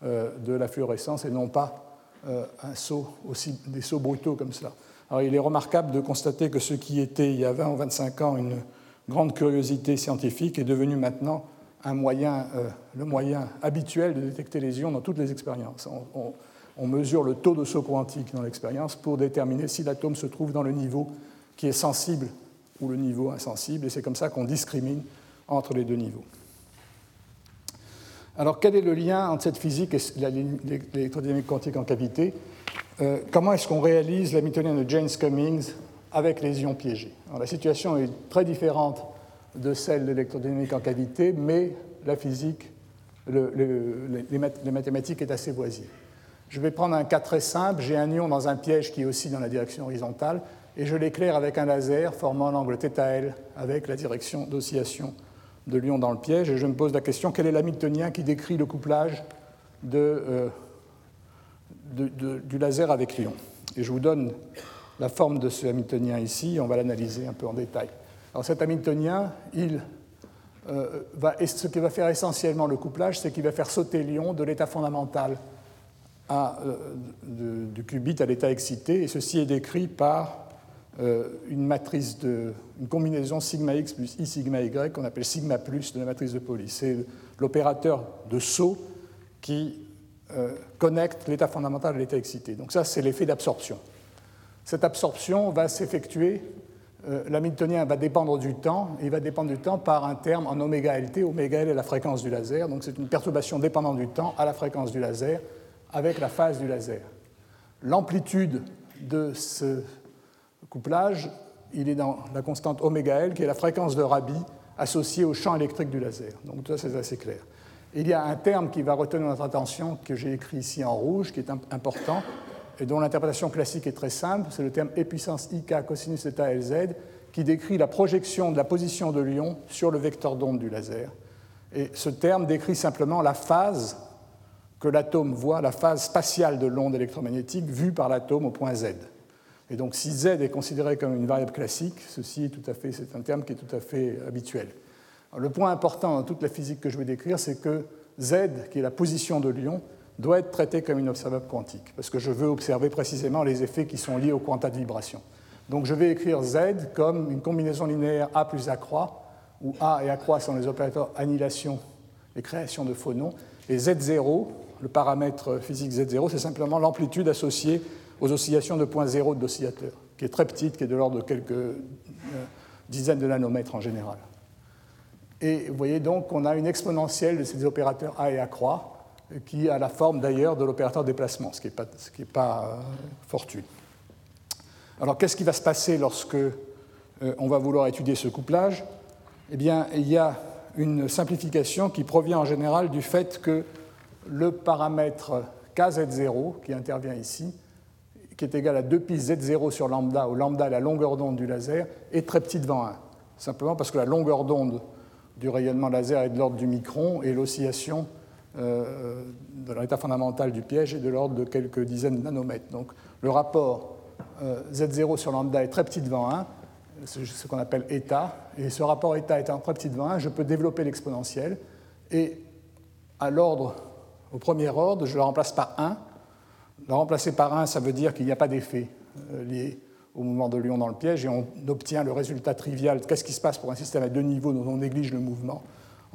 de la fluorescence et non pas un saut aussi, des sauts brutaux comme cela. Alors, il est remarquable de constater que ce qui était il y a 20 ou 25 ans une grande curiosité scientifique est devenu maintenant un moyen, le moyen habituel de détecter les ions dans toutes les expériences. On, mesure le taux de saut quantique dans l'expérience pour déterminer si l'atome se trouve dans le niveau qui est sensible ou le niveau insensible, et c'est comme ça qu'on discrimine entre les deux niveaux. Alors quel est le lien entre cette physique et l'électrodynamique quantique en cavité? Euh, Comment est-ce qu'on réalise la l'hamiltonienne de James Cummings avec les ions piégés? La situation est très différente de celle de l'électrodynamique en cavité, mais la physique, les mathématiques est assez voisine. Je vais prendre un cas très simple. J'ai un ion dans un piège qui est aussi dans la direction horizontale et je l'éclaire avec un laser formant l'angle θL avec la direction d'oscillation de l'ion dans le piège. Et je me pose la question quel est l'hamiltonien qui décrit le couplage euh, du laser avec l'ion? Et je vous donne la forme de ce hamiltonien ici. On va l'analyser un peu en détail. Alors cet hamiltonien, il, euh, ce qui va faire essentiellement le couplage, c'est qu'il va faire sauter l'ion de l'état fondamental à, euh, du qubit à l'état excité, et ceci est décrit par euh, une matrice une combinaison sigma x plus i sigma y qu'on appelle sigma plus de la matrice de Pauli. C'est l'opérateur de saut qui connecte l'état fondamental à l'état excité. Donc ça, c'est l'effet d'absorption. Cette absorption va s'effectuer, l'hamiltonien va dépendre du temps, et il va dépendre du temps par un terme en oméga LT. Oméga L est la fréquence du laser, donc c'est une perturbation dépendant du temps à la fréquence du laser avec la phase du laser. L'amplitude de ce couplage, il est dans la constante oméga L, qui est la fréquence de Rabi associée au champ électrique du laser. Donc tout ça, c'est assez clair. Il y a un terme qui va retenir notre attention, que j'ai écrit ici en rouge, qui est important, et dont l'interprétation classique est très simple. C'est le terme e puissance ik cosinus θ Lz, qui décrit la projection de la position de l'ion sur le vecteur d'onde du laser. Et ce terme décrit simplement la phase que l'atome voit la phase spatiale de l'onde électromagnétique vue par l'atome au point Z. Et donc si Z est considéré comme une variable classique, ceci est tout à fait, c'est un terme qui est tout à fait habituel. le point important dans toute la physique que je vais décrire, c'est que Z, qui est la position de l'ion, doit être traité comme une observable quantique, parce que je veux observer précisément les effets qui sont liés au quanta de vibration. Donc je vais écrire Z comme une combinaison linéaire A plus A croix, où A et A croix sont les opérateurs annihilation et création de phonons, et Z0, le paramètre physique Z0, c'est simplement l'amplitude associée aux oscillations de point zéro de l'oscillateur, qui est très petite, qui est de l'ordre de quelques euh, dizaines de nanomètres en général. Et vous voyez donc qu'on a une exponentielle de ces opérateurs A et A croix, qui a la forme d'ailleurs de l'opérateur déplacement, ce qui n'est pas, ce euh. Alors qu'est-ce qui va se passer lorsque euh, on va vouloir étudier ce couplage? Eh bien, il y a une simplification qui provient en général du fait que le paramètre kz0 qui intervient ici, qui est égal à 2 pi z0 sur lambda, où lambda est la longueur d'onde du laser, est très petit devant 1. Simplement parce que la longueur d'onde du rayonnement laser est de l'ordre du micron et l'oscillation euh, de l'état fondamental du piège est de l'ordre de quelques dizaines de nanomètres. Donc le rapport euh, Z0 sur lambda est très petit devant 1, c'est ce qu'on appelle état, et ce rapport état étant très petit devant 1, je peux développer l'exponentielle, et à l'ordre au premier ordre, je le remplace par 1. Le remplacer par 1, ça veut dire qu'il n'y a pas d'effet euh, lié au mouvement de l'ion dans le piège et on obtient le résultat trivial. Qu'est-ce qui se passe pour un système à deux niveaux dont on néglige le mouvement?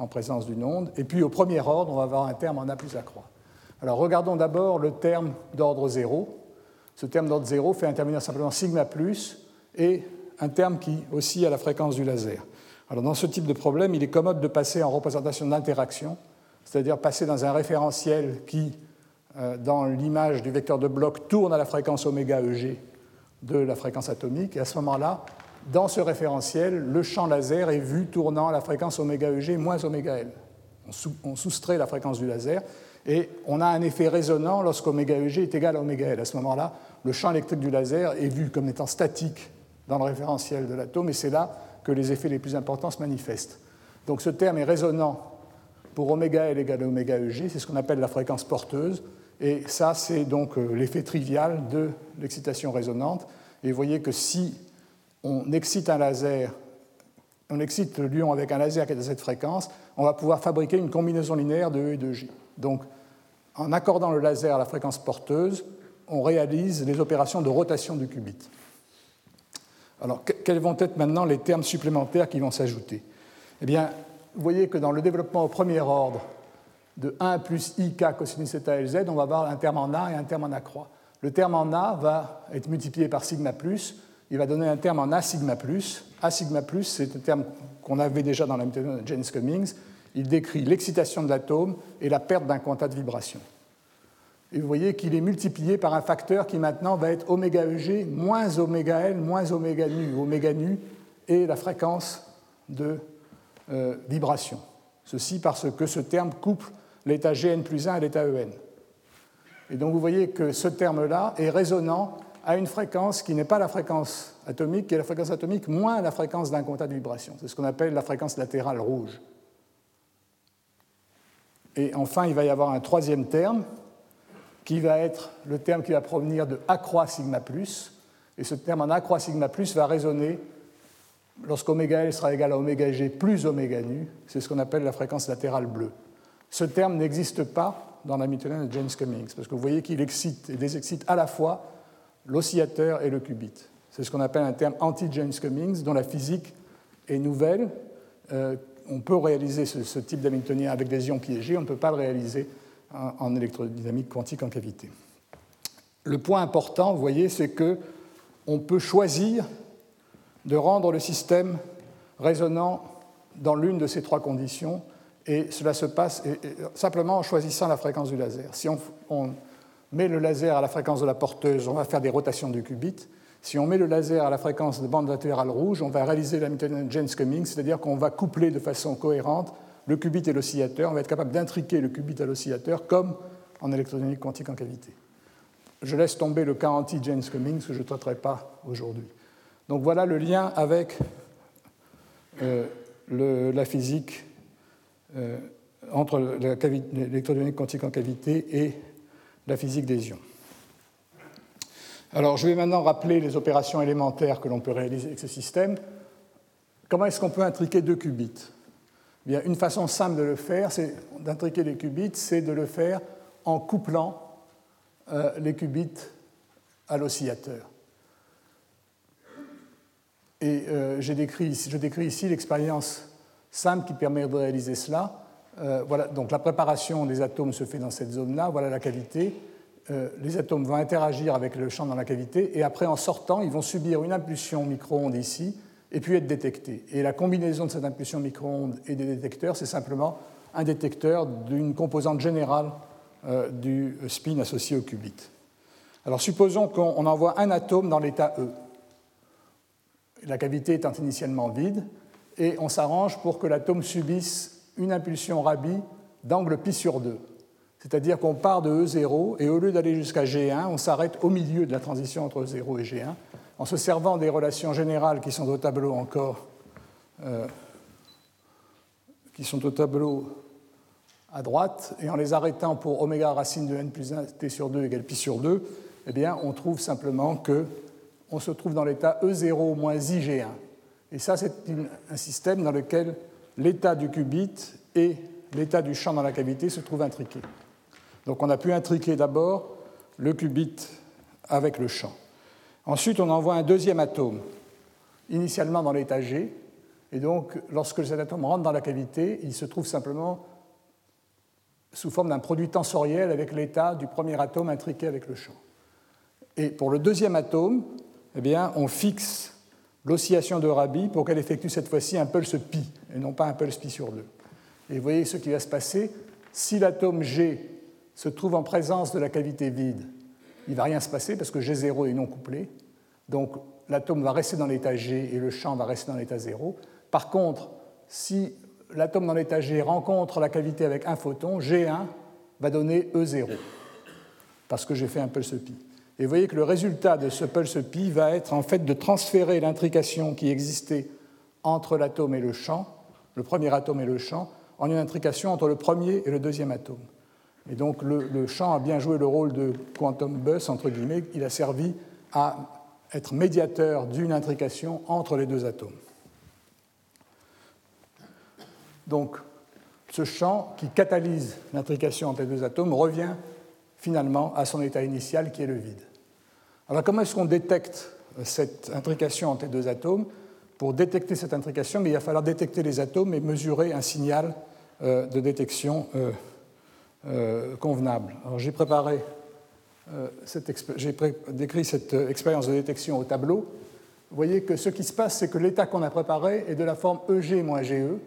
En présence d'une onde Et puis au premier ordre, on va avoir un terme en A plus A croix. Alors regardons d'abord le terme d'ordre 0. Ce terme d'ordre 0 fait intervenir simplement sigma plus et un terme qui oscille à la fréquence du laser. Alors dans ce type de problème, il est commode de passer en représentation d'interaction c'est-à-dire passer dans un référentiel qui, euh, dans l'image du vecteur de bloc, tourne à la fréquence oméga EG de la fréquence atomique. Et à ce moment-là, dans ce référentiel, le champ laser est vu tournant à la fréquence oméga EG moins oméga L. On, soustrait la fréquence du laser et on a un effet résonant lorsqu'oméga EG est égal à oméga L. À ce moment-là, le champ électrique du laser est vu comme étant statique dans le référentiel de l'atome et c'est là que les effets les plus importants se manifestent. Donc ce terme est résonant pour oméga L égale à oméga EG, c'est ce qu'on appelle la fréquence porteuse. Et ça, c'est donc euh, l'effet trivial de l'excitation résonante. Et vous voyez que si on excite un laser, on excite le lion avec un laser qui est à cette fréquence, on va pouvoir fabriquer une combinaison linéaire de E et de J. Donc, en accordant le laser à la fréquence porteuse, on réalise les opérations de rotation du qubit. Alors, quels vont être maintenant les termes supplémentaires qui vont s'ajouter? Eh bien, vous voyez que dans le développement au premier ordre de 1 plus ik cosinus θ LZ, on va avoir un terme en A et un terme en A croix. Le terme en A va être multiplié par sigma plus, il va donner un terme en A sigma plus. A sigma plus, c'est un terme qu'on avait déjà dans la méthode de James Cummings. Il décrit l'excitation de l'atome et la perte d'un quanta de vibration. Et vous voyez qu'il est multiplié par un facteur qui maintenant va être oméga EG moins oméga L moins oméga nu. Oméga nu est la fréquence de euh, vibration. Ceci parce que ce terme couple l'état Gn plus 1 à l'état En. Et donc vous voyez que ce terme-là est résonant à une fréquence qui n'est pas la fréquence atomique, qui est la fréquence atomique moins la fréquence d'un contact de vibration. C'est ce qu'on appelle la fréquence latérale rouge. Et enfin, il va y avoir un troisième terme qui va être le terme qui va provenir de A croix sigma plus. Et ce terme en A croix sigma plus va résonner lorsqu'oméga L sera égal à oméga G plus oméga nu. C'est ce qu'on appelle la fréquence latérale bleue. Ce terme n'existe pas dans la Hamiltonienne de James Cummings, parce que vous voyez qu'il excite et désexcite à la fois l'oscillateur et le qubit. C'est ce qu'on appelle un terme anti-James Cummings, dont la physique est nouvelle. Euh, on peut réaliser ce, type d'hamiltonien avec des ions piégés, on ne peut pas le réaliser en, électrodynamique quantique en cavité. Le point important, vous voyez, c'est qu'on peut choisir de rendre le système résonnant dans l'une de ces trois conditions, et cela se passe simplement en choisissant la fréquence du laser. Si on, on met le laser à la fréquence de la porteuse, on va faire des rotations du qubit. Si on met le laser à la fréquence de bande latérale rouge, on va réaliser la méthode James-Cummings, c'est-à-dire qu'on va coupler de façon cohérente le qubit et l'oscillateur. On va être capable d'intriquer le qubit à l'oscillateur comme en électrodynamique quantique en cavité. Je laisse tomber le cas anti-James Cummings que je ne traiterai pas aujourd'hui. Donc voilà le lien avec euh, la physique euh, entre l'électrodynamique quantique en cavité et la physique des ions. Alors je vais maintenant rappeler les opérations élémentaires que l'on peut réaliser avec ce système. Comment est-ce qu'on peut intriquer deux qubits? Eh Bien, Une façon simple de le faire, c'est d'intriquer les qubits, c'est de le faire en couplant euh, les qubits à l'oscillateur. Et euh, je décris ici l'expérience simple qui permet de réaliser cela. Euh, voilà, donc la préparation des atomes se fait dans cette zone-là, voilà la cavité. Euh, les atomes vont interagir avec le champ dans la cavité et après, en sortant, ils vont subir une impulsion micro-ondes ici et puis être détectés. Et la combinaison de cette impulsion micro-ondes et des détecteurs, c'est simplement un détecteur d'une composante générale euh, du spin associé au qubit. Alors supposons qu'on envoie un atome dans l'état E. La cavité étant initialement vide, et on s'arrange pour que l'atome subisse une impulsion Rabi d'angle pi sur 2. C'est-à-dire qu'on part de E0 et au lieu d'aller jusqu'à G1, on s'arrête au milieu de la transition entre E0 et G1 en se servant des relations générales qui sont au tableau encore, euh, qui sont au tableau à droite, et en les arrêtant pour oméga racine de n plus 1 t sur 2 égale pi sur 2, eh bien, on trouve simplement que on se trouve dans l'état E0 moins IG1. Et ça, c'est un système dans lequel l'état du qubit et l'état du champ dans la cavité se trouvent intriqués. Donc on a pu intriquer d'abord le qubit avec le champ. Ensuite, on envoie un deuxième atome, initialement dans l'état G, et donc lorsque cet atome rentre dans la cavité, il se trouve simplement sous forme d'un produit tensoriel avec l'état du premier atome intriqué avec le champ. Et pour le deuxième atome, eh bien, on fixe l'oscillation de Rabi pour qu'elle effectue cette fois-ci un pulse pi et non pas un pulse pi sur 2. Et vous voyez ce qui va se passer. Si l'atome G se trouve en présence de la cavité vide, il ne va rien se passer parce que G0 est non couplé. Donc l'atome va rester dans l'état G et le champ va rester dans l'état 0. Par contre, si l'atome dans l'état G rencontre la cavité avec un photon, G1 va donner E0 parce que j'ai fait un pulse pi. Et vous voyez que le résultat de ce pulse pi va être en fait de transférer l'intrication qui existait entre l'atome et le champ, le premier atome et le champ, en une intrication entre le premier et le deuxième atome. Et donc le, champ a bien joué le rôle de quantum bus, entre guillemets, il a servi à être médiateur d'une intrication entre les deux atomes. Donc, ce champ qui catalyse l'intrication entre les deux atomes revient finalement à son état initial qui est le vide. Alors comment est-ce qu'on détecte cette intrication entre les deux atomes? Pour détecter cette intrication, il va falloir détecter les atomes et mesurer un signal euh, de détection euh, euh, convenable. Alors j'ai préparé, j'ai décrit cette expérience de détection au tableau. Vous voyez que ce qui se passe, c'est que l'état qu'on a préparé est de la forme EG moins GE,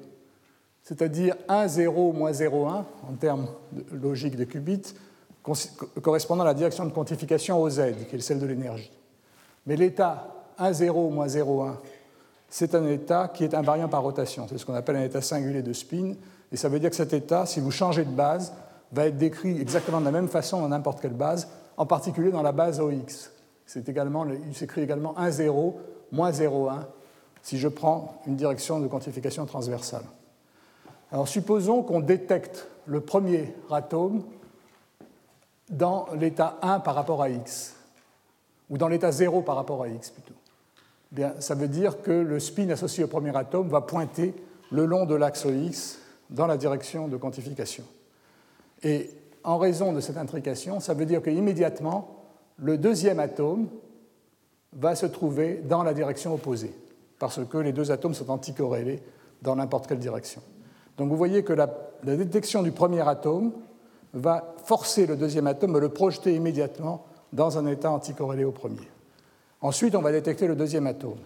c'est-à-dire 1, 0, moins 0, 1, en termes logiques de qubits, correspondant à la direction de quantification au Z, qui est celle de l'énergie. Mais l'état 1, 0, moins 0, 1, c'est un état qui est invariant par rotation. C'est ce qu'on appelle un état singulier de spin. Et ça veut dire que cet état, si vous changez de base, va être décrit exactement de la même façon dans n'importe quelle base, en particulier dans la base OX. Également, il s'écrit également 1, 0, moins 0, 1, si je prends une direction de quantification transversale. Alors supposons qu'on détecte le premier atome dans l'état 1 par rapport à x, ou dans l'état 0 par rapport à x plutôt. Bien, ça veut dire que le spin associé au premier atome va pointer le long de l'axe x dans la direction de quantification. Et en raison de cette intrication, ça veut dire qu'immédiatement, le deuxième atome va se trouver dans la direction opposée, parce que les deux atomes sont anticorrélés dans n'importe quelle direction. Donc vous voyez que la, la détection du premier atome va forcer le deuxième atome à le projeter immédiatement dans un état anticorrélé au premier. Ensuite, on va détecter le deuxième atome.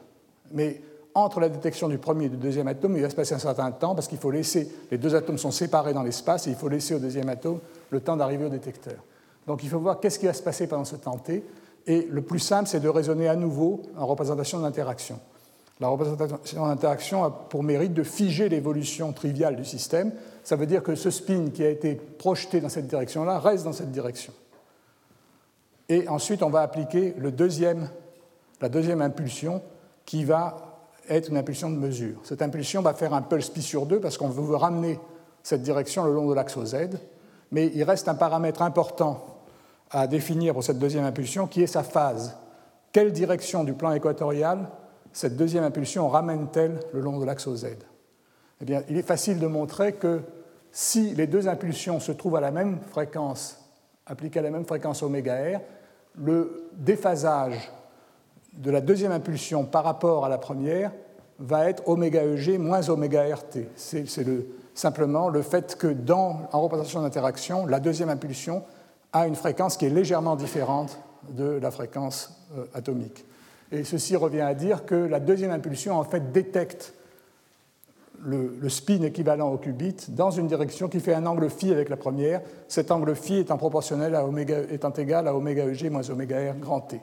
Mais entre la détection du premier et du deuxième atome, il va se passer un certain temps parce qu'il faut laisser, les deux atomes sont séparés dans l'espace et il faut laisser au deuxième atome le temps d'arriver au détecteur. Donc il faut voir qu'est-ce qui va se passer pendant ce temps t. Et le plus simple, c'est de raisonner à nouveau en représentation d'interaction. La représentation d'interaction a pour mérite de figer l'évolution triviale du système. Ça veut dire que ce spin qui a été projeté dans cette direction-là reste dans cette direction. Et ensuite, on va appliquer la deuxième impulsion qui va être une impulsion de mesure. Cette impulsion va faire un pulse pi sur 2 parce qu'on veut ramener cette direction le long de l'axe Z, mais il reste un paramètre important à définir pour cette deuxième impulsion qui est sa phase. Quelle direction du plan équatorial cette deuxième impulsion ramène-t-elle le long de l'axe Z? Eh bien, il est facile de montrer que si les deux impulsions se trouvent à la même fréquence, appliquées à la même fréquence oméga le déphasage de la deuxième impulsion par rapport à la première va être oméga EG moins oméga. C'est simplement le fait que dans, en représentation d'interaction, la deuxième impulsion a une fréquence qui est légèrement différente de la fréquence euh, atomique. Et ceci revient à dire que la deuxième impulsion, en fait, détecte le, spin équivalent au qubit dans une direction qui fait un angle phi avec la première, cet angle phi étant proportionnel à oméga, étant égal à oméga EG moins oméga R grand T.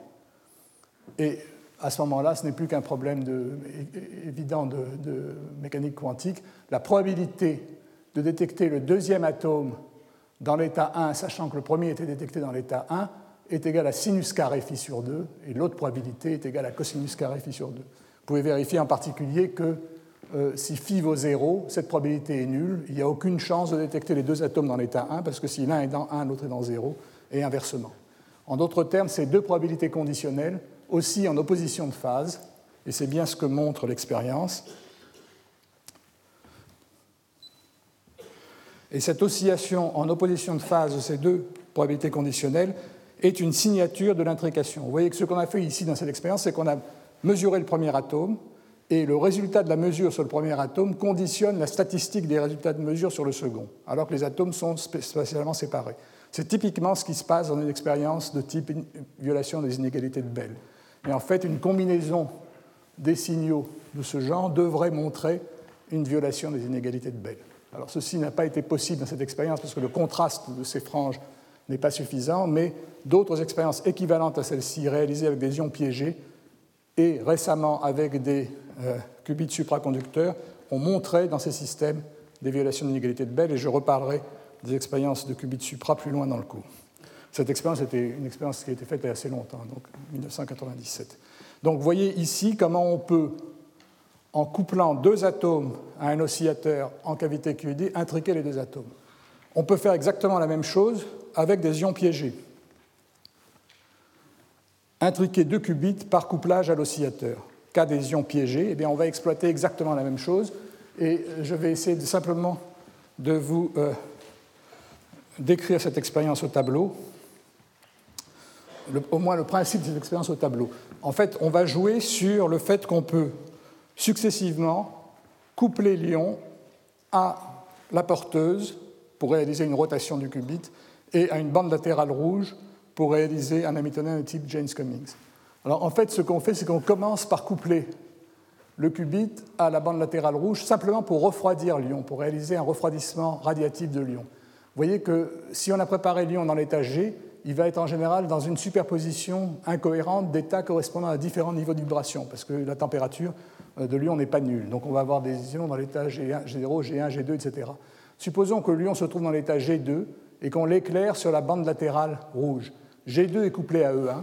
Et à ce moment-là, ce n'est plus qu'un problème évident de, de, mécanique quantique. La probabilité de détecter le deuxième atome dans l'état 1, sachant que le premier était détecté dans l'état 1, est égale à sinus carré phi sur 2, et l'autre probabilité est égale à cosinus carré phi sur 2. Vous pouvez vérifier en particulier que euh, si phi vaut 0, cette probabilité est nulle, il n'y a aucune chance de détecter les deux atomes dans l'état 1, parce que si l'un est dans 1, l'autre est dans 0, et inversement. En d'autres termes, ces deux probabilités conditionnelles, aussi en opposition de phase, et c'est bien ce que montre l'expérience. Et cette oscillation en opposition de phase de ces deux probabilités conditionnelles est une signature de l'intrication. Vous voyez que ce qu'on a fait ici dans cette expérience, c'est qu'on a mesuré le premier atome, et le résultat de la mesure sur le premier atome conditionne la statistique des résultats de mesure sur le second, alors que les atomes sont spatialement séparés. C'est typiquement ce qui se passe dans une expérience de type violation des inégalités de Bell. Et en fait, une combinaison des signaux de ce genre devrait montrer une violation des inégalités de Bell. Alors ceci n'a pas été possible dans cette expérience parce que le contraste de ces franges n'est pas suffisant, mais d'autres expériences équivalentes à celle-ci réalisées avec des ions piégés et récemment avec des euh, qubits supraconducteurs ont montré dans ces systèmes des violations d'inégalité de Bell et je reparlerai des expériences de qubits supra plus loin dans le cours. Cette expérience était une expérience qui a été faite il y a assez longtemps, donc 1997. Donc voyez ici comment on peut, en couplant deux atomes à un oscillateur en cavité QED, intriquer les deux atomes. On peut faire exactement la même chose avec des ions piégés. Intriquer deux qubits par couplage à l'oscillateur. Cas des piégés, eh bien, on va exploiter exactement la même chose. Et je vais essayer simplement de vous décrire cette expérience au tableau, au moins le principe de cette expérience au tableau. En fait, on va jouer sur le fait qu'on peut successivement coupler l'ion à la porteuse pour réaliser une rotation du qubit et à une bande latérale rouge pour réaliser un Hamiltonien de type James Cummings. Alors en fait, ce qu'on fait, c'est qu'on commence par coupler le qubit à la bande latérale rouge simplement pour refroidir l'ion, pour réaliser un refroidissement radiatif de l'ion. Vous voyez que si on a préparé l'ion dans l'état G, il va être en général dans une superposition incohérente d'états correspondant à différents niveaux de vibration, parce que la température euh, de l'ion n'est pas nulle. Donc on va avoir des ions dans l'état G1, G0, G1, G2, etc. Supposons que l'ion se trouve dans l'état G2 et qu'on l'éclaire sur la bande latérale rouge. G2 est couplé à E1,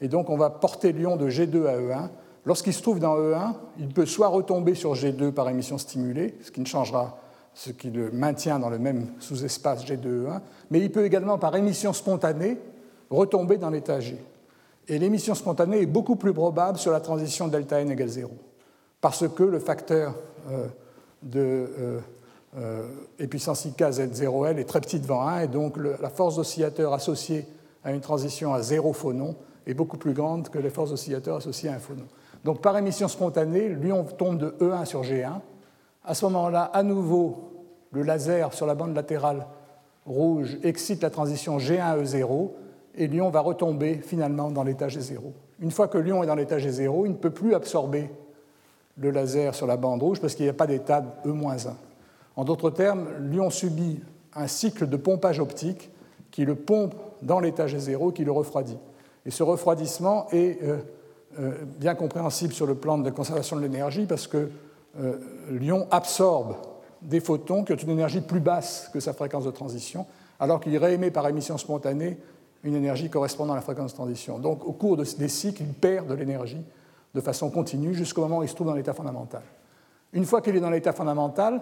et donc on va porter l'ion de G2 à E1. Lorsqu'il se trouve dans E1, il peut soit retomber sur G2 par émission stimulée, ce qui ne changera, ce qui le maintient dans le même sous-espace G2E1, mais il peut également par émission spontanée retomber dans l'état G. Et l'émission spontanée est beaucoup plus probable sur la transition delta n égale 0, parce que le facteur euh, de euh, euh, puissance IK Z0L est très petit devant 1, et donc la force d'oscillateur associée à une transition à zéro phonon est beaucoup plus grande que les forces d'oscillateur associées à un phonon. Donc par émission spontanée, l'ion tombe de E1 sur G1. À ce moment-là, à nouveau, le laser sur la bande latérale rouge excite la transition G1E0 et l'ion va retomber finalement dans l'état G0. Une fois que l'ion est dans l'état G0, il ne peut plus absorber le laser sur la bande rouge parce qu'il n'y a pas d'état E-1. En d'autres termes, l'ion subit un cycle de pompage optique qui le pompe dans l'état G0, qui le refroidit. Et ce refroidissement est euh, euh, bien compréhensible sur le plan de la conservation de l'énergie parce que euh, l'ion absorbe des photons qui ont une énergie plus basse que sa fréquence de transition, alors qu'il réémet par émission spontanée une énergie correspondant à la fréquence de transition. Donc au cours des cycles, il perd de l'énergie de façon continue jusqu'au moment où il se trouve dans l'état fondamental. Une fois qu'il est dans l'état fondamental,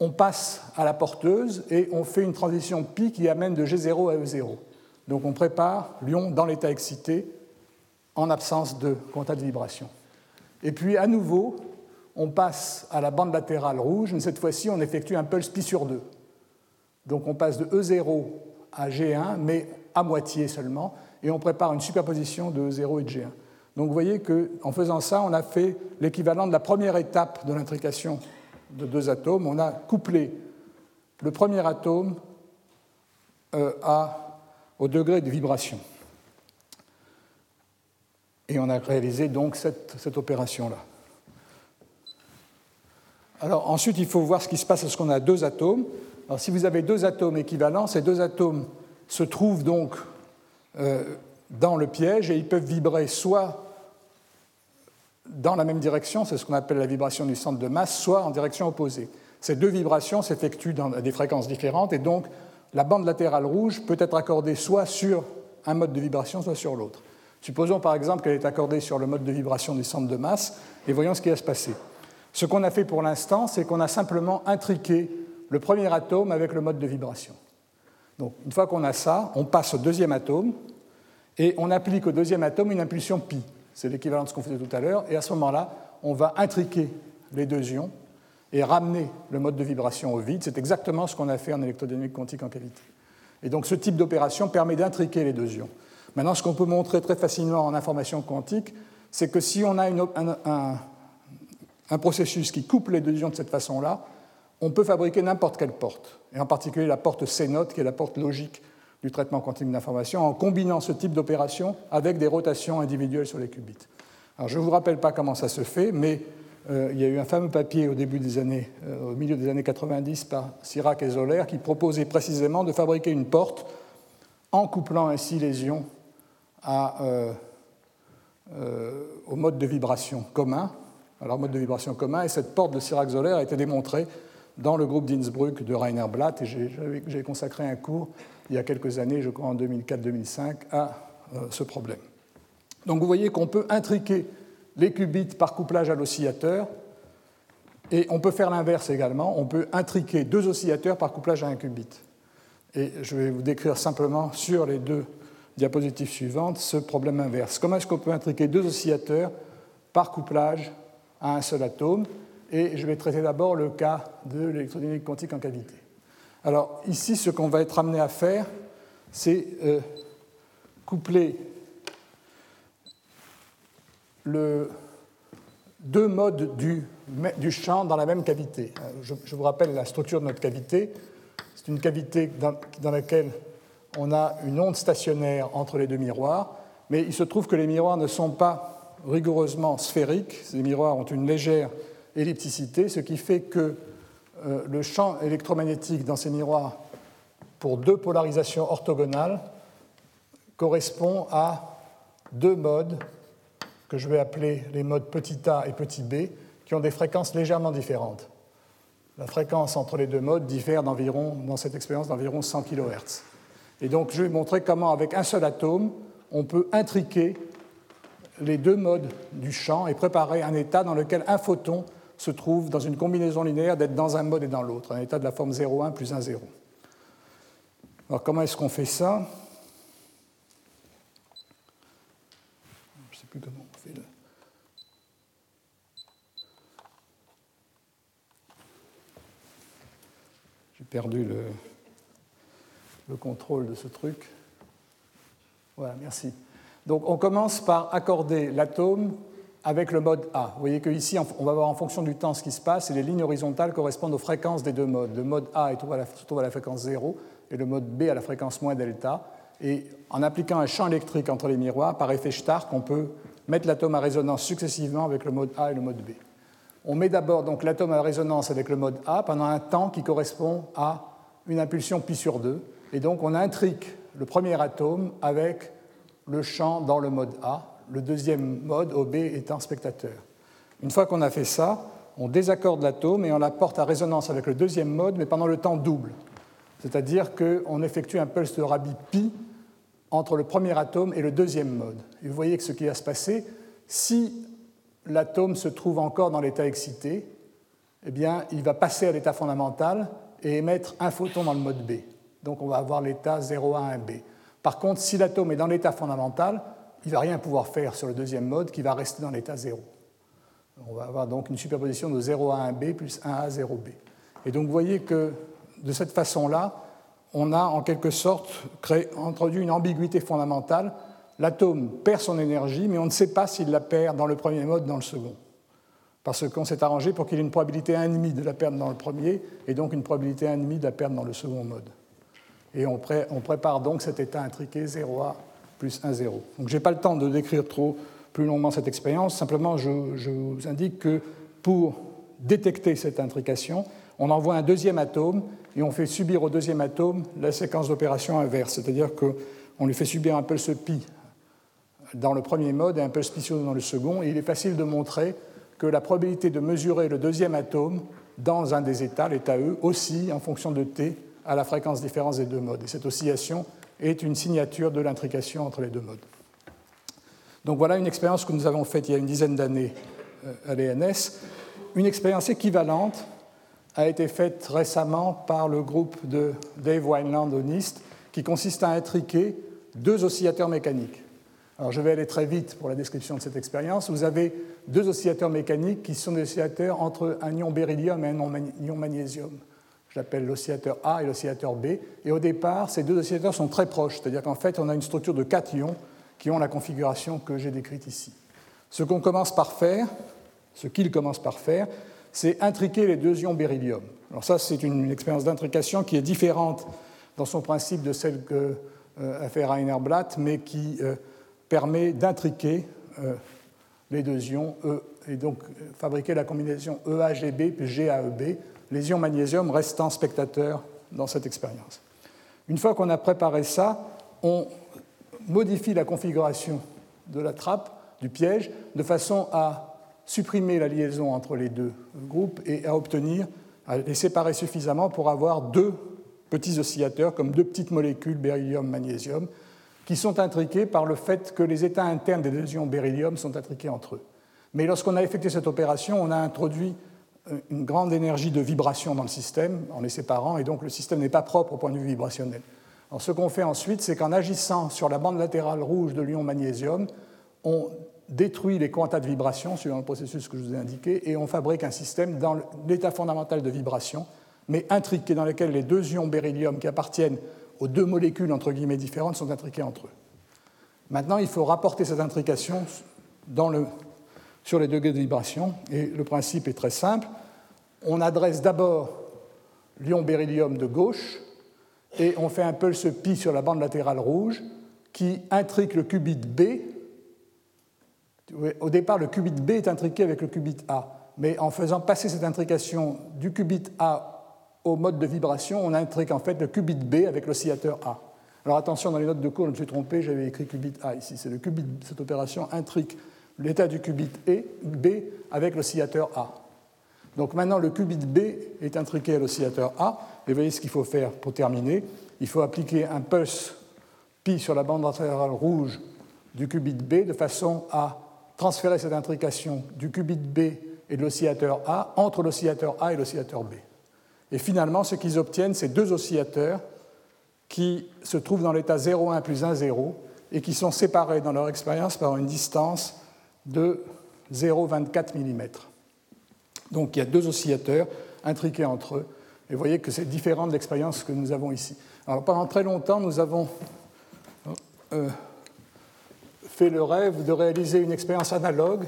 on passe à la porteuse et on fait une transition pi qui amène de G0 à E0. Donc on prépare l'ion dans l'état excité en absence de contact de vibration. Et puis à nouveau, on passe à la bande latérale rouge, mais cette fois-ci on effectue un pulse pi sur 2. Donc on passe de E0 à G1, mais à moitié seulement, et on prépare une superposition de E0 et de G1. Donc vous voyez qu'en faisant ça, on a fait l'équivalent de la première étape de l'intrication de deux atomes, on a couplé le premier atome euh, au degré de vibration. Et on a réalisé donc cette, opération-là. Alors ensuite, il faut voir ce qui se passe lorsqu'on a deux atomes. Alors si vous avez deux atomes équivalents, ces deux atomes se trouvent donc euh, dans le piège et ils peuvent vibrer soit dans la même direction, c'est ce qu'on appelle la vibration du centre de masse, soit en direction opposée. Ces deux vibrations s'effectuent dans des fréquences différentes et donc la bande latérale rouge peut être accordée soit sur un mode de vibration, soit sur l'autre. Supposons par exemple qu'elle est accordée sur le mode de vibration du centre de masse et voyons ce qui va se passer. Ce qu'on a fait pour l'instant, c'est qu'on a simplement intriqué le premier atome avec le mode de vibration. Donc une fois qu'on a ça, on passe au deuxième atome et on applique au deuxième atome une impulsion pi. C'est l'équivalent de ce qu'on faisait tout à l'heure. Et à ce moment-là, on va intriquer les deux ions et ramener le mode de vibration au vide. C'est exactement ce qu'on a fait en électrodynamique quantique en cavité. Et donc ce type d'opération permet d'intriquer les deux ions. Maintenant, ce qu'on peut montrer très facilement en information quantique, c'est que si on a un, processus qui couple les deux ions de cette façon-là, on peut fabriquer n'importe quelle porte, et en particulier la porte C-note, qui est la porte logique du traitement quantique d'information en combinant ce type d'opération avec des rotations individuelles sur les qubits. Alors, je ne vous rappelle pas comment ça se fait, mais euh, il y a eu un fameux papier au, des années, euh, milieu des années 90 par Sirac et Zoller qui proposait précisément de fabriquer une porte en couplant ainsi les ions euh, au mode de vibration commun. Alors, mode de vibration commun, et cette porte de Sirac-Zoller a été démontrée dans le groupe d'Innsbruck de Rainer Blatt, et j'ai consacré un cours il y a quelques années, je crois en 2004-2005, à ce problème. Donc vous voyez qu'on peut intriquer les qubits par couplage à l'oscillateur, et on peut faire l'inverse également, on peut intriquer deux oscillateurs par couplage à un qubit. Et je vais vous décrire simplement sur les deux diapositives suivantes ce problème inverse. Comment est-ce qu'on peut intriquer deux oscillateurs par couplage à un seul atome? Et je vais traiter d'abord le cas de l'électrodynamique quantique en cavité. Alors ici, ce qu'on va être amené à faire, c'est euh, coupler le, deux modes du, champ dans la même cavité. Euh, je, vous rappelle la structure de notre cavité. C'est une cavité dans, laquelle on a une onde stationnaire entre les deux miroirs, mais il se trouve que les miroirs ne sont pas rigoureusement sphériques. Ces miroirs ont une légère ellipticité, ce qui fait que euh, le champ électromagnétique dans ces miroirs, pour deux polarisations orthogonales, correspond à deux modes que je vais appeler les modes petit a et petit b, qui ont des fréquences légèrement différentes. La fréquence entre les deux modes diffère d'environ, dans cette expérience, d'environ 100 kHz. Et donc, je vais montrer comment, avec un seul atome, on peut intriquer les deux modes du champ et préparer un état dans lequel un photon se trouve dans une combinaison linéaire d'être dans un mode et dans l'autre, un état de la forme 0,1 plus 1,0. Alors comment est-ce qu'on fait ça? Je ne sais plus comment on fait. Là. J'ai perdu le, le contrôle de ce truc. Voilà, merci. Donc on commence par accorder l'atome avec le mode A. Vous voyez qu'ici, on va voir en fonction du temps ce qui se passe, et les lignes horizontales correspondent aux fréquences des deux modes. Le mode A se trouve à la fréquence 0 et le mode B à la fréquence moins delta. Et en appliquant un champ électrique entre les miroirs, par effet Stark, on peut mettre l'atome à résonance successivement avec le mode A et le mode B. On met d'abord donc l'atome à résonance avec le mode A pendant un temps qui correspond à une impulsion pi sur 2. Et donc on intrique le premier atome avec le champ dans le mode A le deuxième mode, OB, étant spectateur. Une fois qu'on a fait ça, on désaccorde l'atome et on la porte à résonance avec le deuxième mode, mais pendant le temps double. C'est-à-dire qu'on effectue un pulse de Rabi pi entre le premier atome et le deuxième mode. Et vous voyez que ce qui va se passer, si l'atome se trouve encore dans l'état excité, eh bien, il va passer à l'état fondamental et émettre un photon dans le mode B. Donc on va avoir l'état 0 à 1B. Par contre, si l'atome est dans l'état fondamental, il ne va rien pouvoir faire sur le deuxième mode qui va rester dans l'état 0. On va avoir donc une superposition de 0 à 1b plus 1 à 0b. Et donc vous voyez que de cette façon-là, on a en quelque sorte introduit une ambiguïté fondamentale. L'atome perd son énergie, mais on ne sait pas s'il la perd dans le premier mode dans le second. Parce qu'on s'est arrangé pour qu'il ait une probabilité 1,5 de la perdre dans le premier et donc une probabilité 1,5 de la perdre dans le second mode. Et on, prépare donc cet état intriqué 0A plus 1, 0. Donc je n'ai pas le temps de décrire trop plus longuement cette expérience, simplement je, vous indique que pour détecter cette intrication, on envoie un deuxième atome et on fait subir au deuxième atome la séquence d'opération inverse, c'est-à-dire qu'on lui fait subir un pulse pi dans le premier mode et un pulse pi dans le second, et il est facile de montrer que la probabilité de mesurer le deuxième atome dans un des états, l'état E, oscille en fonction de t à la fréquence différence des deux modes. Et cette oscillation est une signature de l'intrication entre les deux modes. Donc voilà une expérience que nous avons faite il y a une dizaine d'années euh, à l'ENS. Une expérience équivalente a été faite récemment par le groupe de Dave Wineland au NIST, qui consiste à intriquer deux oscillateurs mécaniques. Alors je vais aller très vite pour la description de cette expérience. Vous avez deux oscillateurs mécaniques qui sont des oscillateurs entre un ion beryllium et un ion magnésium j'appelle l'oscillateur A et l'oscillateur B. Et au départ, ces deux oscillateurs sont très proches, c'est-à-dire qu'en fait, on a une structure de quatre ions qui ont la configuration que j'ai décrite ici. Ce qu'on commence par faire, ce qu'il commence par faire, c'est intriquer les deux ions beryllium. Alors ça, c'est une, expérience d'intrication qui est différente dans son principe de celle que euh, a fait mais qui euh, permet d'intriquer euh, les deux ions E et donc fabriquer la combinaison EAGB puis GAEB les ions magnésium restant spectateurs dans cette expérience. Une fois qu'on a préparé ça, on modifie la configuration de la trappe, du piège, de façon à supprimer la liaison entre les deux groupes et à obtenir, à les séparer suffisamment pour avoir deux petits oscillateurs, comme deux petites molécules beryllium-magnésium, qui sont intriqués par le fait que les états internes des deux ions beryllium sont intriqués entre eux. Mais lorsqu'on a effectué cette opération, on a introduit une grande énergie de vibration dans le système en les séparant, et donc le système n'est pas propre au point de vue vibrationnel. Ce qu'on fait ensuite, c'est qu'en agissant sur la bande latérale rouge de l'ion magnésium, on détruit les quantas de vibration suivant le processus que je vous ai indiqué et on fabrique un système dans l'état fondamental de vibration, mais intriqué, dans lequel les deux ions beryllium qui appartiennent aux deux molécules entre guillemets différentes sont intriqués entre eux. Maintenant, il faut rapporter cette intrication sur les degrés de vibration et le principe est très simple. On adresse d'abord l'ion beryllium de gauche et on fait un pulse pi sur la bande latérale rouge qui intrique le qubit B. Au départ, le qubit B est intriqué avec le qubit A, mais en faisant passer cette intrication du qubit A au mode de vibration, on intrique en fait le qubit B avec l'oscillateur A. Alors attention, dans les notes de cours, je me suis trompé, j'avais écrit qubit A ici. C'est le qubit, cette opération intrique l'état du qubit e, B avec l'oscillateur A. Donc maintenant, le qubit B est intriqué à l'oscillateur A, et voyez ce qu'il faut faire pour terminer. Il faut appliquer un pulse pi sur la bande latérale rouge du qubit B de façon à transférer cette intrication du qubit B et de l'oscillateur A entre l'oscillateur A et l'oscillateur B. Et finalement, ce qu'ils obtiennent, c'est deux oscillateurs qui se trouvent dans l'état 0,1 plus 1, 0 et qui sont séparés dans leur expérience par une distance de 0,24 mm. Donc il y a deux oscillateurs intriqués entre eux. Et vous voyez que c'est différent de l'expérience que nous avons ici. Alors pendant très longtemps, nous avons euh, fait le rêve de réaliser une expérience analogue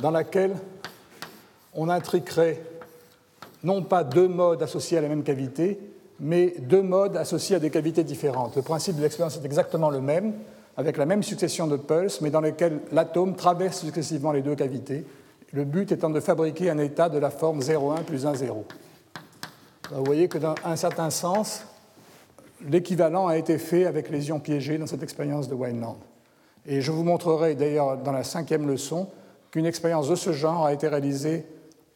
dans laquelle on intriquerait non pas deux modes associés à la même cavité, mais deux modes associés à des cavités différentes. Le principe de l'expérience est exactement le même, avec la même succession de pulses, mais dans lesquels l'atome traverse successivement les deux cavités, le but étant de fabriquer un état de la forme 0,1 plus 1, 0. Vous voyez que dans un certain sens, l'équivalent a été fait avec les ions piégés dans cette expérience de Wineland. Et je vous montrerai d'ailleurs dans la cinquième leçon qu'une expérience de ce genre a été réalisée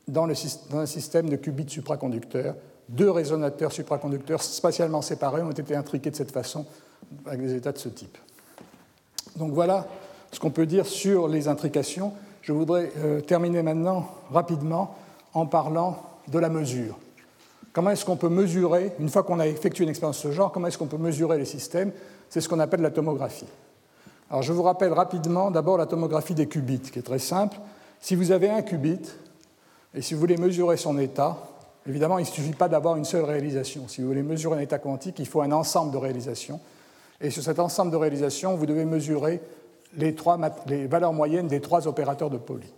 dans, un système de qubits supraconducteurs. Deux résonateurs supraconducteurs spatialement séparés ont été intriqués de cette façon avec des états de ce type. Donc voilà ce qu'on peut dire sur les intrications. Je voudrais euh, terminer maintenant rapidement en parlant de la mesure. Comment est-ce qu'on peut mesurer, une fois qu'on a effectué une expérience de ce genre, comment est-ce qu'on peut mesurer les systèmes? C'est ce qu'on appelle la tomographie. Alors je vous rappelle rapidement d'abord la tomographie des qubits, qui est très simple. Si vous avez un qubit, et si vous voulez mesurer son état, évidemment, il ne suffit pas d'avoir une seule réalisation. Si vous voulez mesurer un état quantique, il faut un ensemble de réalisations. Et sur cet ensemble de réalisations, vous devez mesurer les, valeurs moyennes des trois opérateurs de Pauli.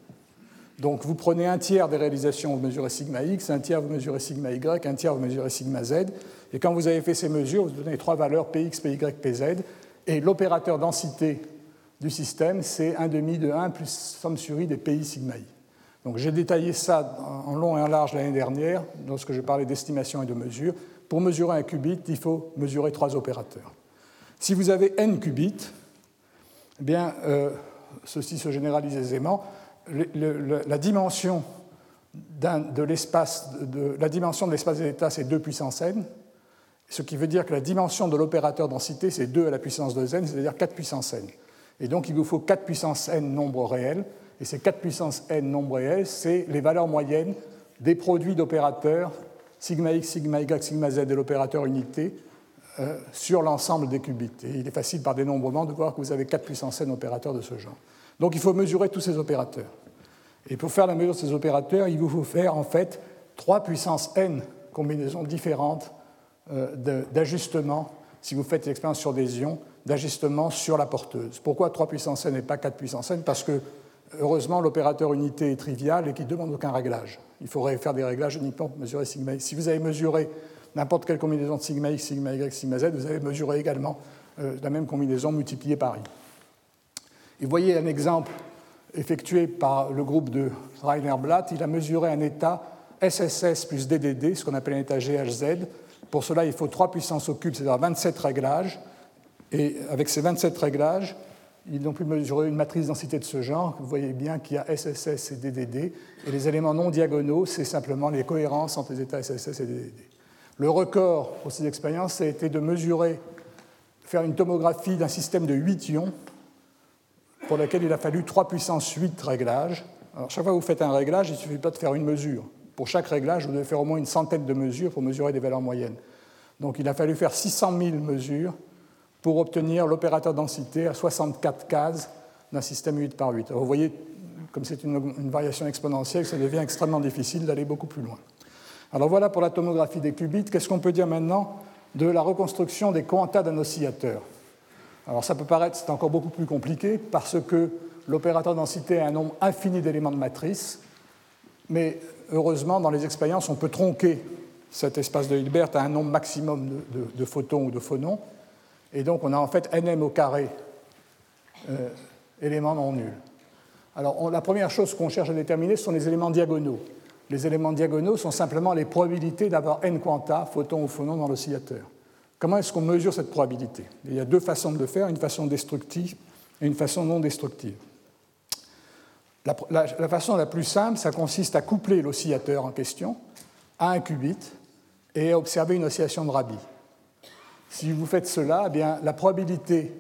Donc vous prenez un tiers des réalisations, vous mesurez sigma x, un tiers vous mesurez sigma y, un tiers vous mesurez sigma z. Et quand vous avez fait ces mesures, vous donnez trois valeurs px, py, pz. Et l'opérateur densité du système, c'est 1 demi de 1 plus somme sur i des pi sigma i. Donc j'ai détaillé ça en long et en large l'année dernière, lorsque je parlais d'estimation et de mesure. Pour mesurer un qubit, il faut mesurer trois opérateurs. Si vous avez n qubits, eh bien, euh, ceci se généralise aisément. la dimension de l'espace de, la dimension de l'espace des états, c'est 2 puissance n, ce qui veut dire que la dimension de l'opérateur densité, c'est 2 à la puissance de n, c'est-à-dire 4 puissance n. Et donc, il vous faut 4 puissance n nombres réels, et ces 4 puissance n nombres réels, c'est les valeurs moyennes des produits d'opérateurs sigma x, sigma y, sigma z de l'opérateur unité euh, sur l'ensemble des qubits. Et il est facile par dénombrement de voir que vous avez 4 puissance n opérateurs de ce genre. Donc il faut mesurer tous ces opérateurs. Et pour faire la mesure de ces opérateurs, il vous faut faire en fait 3 puissance n combinaisons différentes euh, d'ajustements, si vous faites l'expérience sur des ions, d'ajustements sur la porteuse. Pourquoi 3 puissance n et pas 4 puissance n? Parce que heureusement, l'opérateur unité est trivial et qu'il ne demande aucun réglage. Il faudrait faire des réglages uniquement pour mesurer sigma. Si vous avez mesuré n'importe quelle combinaison de sigma x, sigma y, sigma z, vous avez mesuré également euh, la même combinaison multipliée par i. Et voyez un exemple effectué par le groupe de Rainer Blatt. Il a mesuré un état SSS plus DDD, ce qu'on appelle un état GHZ. Pour cela, il faut 3 puissances au cube, c'est-à-dire 27 réglages. Et avec ces 27 réglages, ils ont pu mesurer une matrice densité de ce genre. Vous voyez bien qu'il y a SSS et DDD. Et les éléments non diagonaux, c'est simplement les cohérences entre les états SSS et DDD. Le record pour ces expériences, a été de mesurer, faire une tomographie d'un système de 8 ions pour lequel il a fallu 3 puissance 8 réglages. Alors, chaque fois que vous faites un réglage, il ne suffit pas de faire une mesure. Pour chaque réglage, vous devez faire au moins une centaine de mesures pour mesurer des valeurs moyennes. Donc il a fallu faire 600 000 mesures pour obtenir l'opérateur densité à 64 cases d'un système 8 par 8. vous voyez, comme c'est une, variation exponentielle, ça devient extrêmement difficile d'aller beaucoup plus loin. Alors voilà pour la tomographie des qubits. Qu'est-ce qu'on peut dire maintenant de la reconstruction des quantas d'un oscillateur? Alors ça peut paraître, c'est encore beaucoup plus compliqué parce que l'opérateur densité a un nombre infini d'éléments de matrice, mais heureusement, dans les expériences, on peut tronquer cet espace de Hilbert à un nombre maximum de, photons ou de phonons, et donc on a en fait nm au carré euh, éléments non nuls. Alors la première chose qu'on cherche à déterminer, ce sont les éléments diagonaux. Les éléments diagonaux sont simplement les probabilités d'avoir n quanta, photons ou phonons, dans l'oscillateur. Comment est-ce qu'on mesure cette probabilité? Il y a deux façons de le faire, une façon destructive et une façon non destructive. La, façon la plus simple, ça consiste à coupler l'oscillateur en question à un qubit et à observer une oscillation de Rabi. Si vous faites cela, eh bien, la probabilité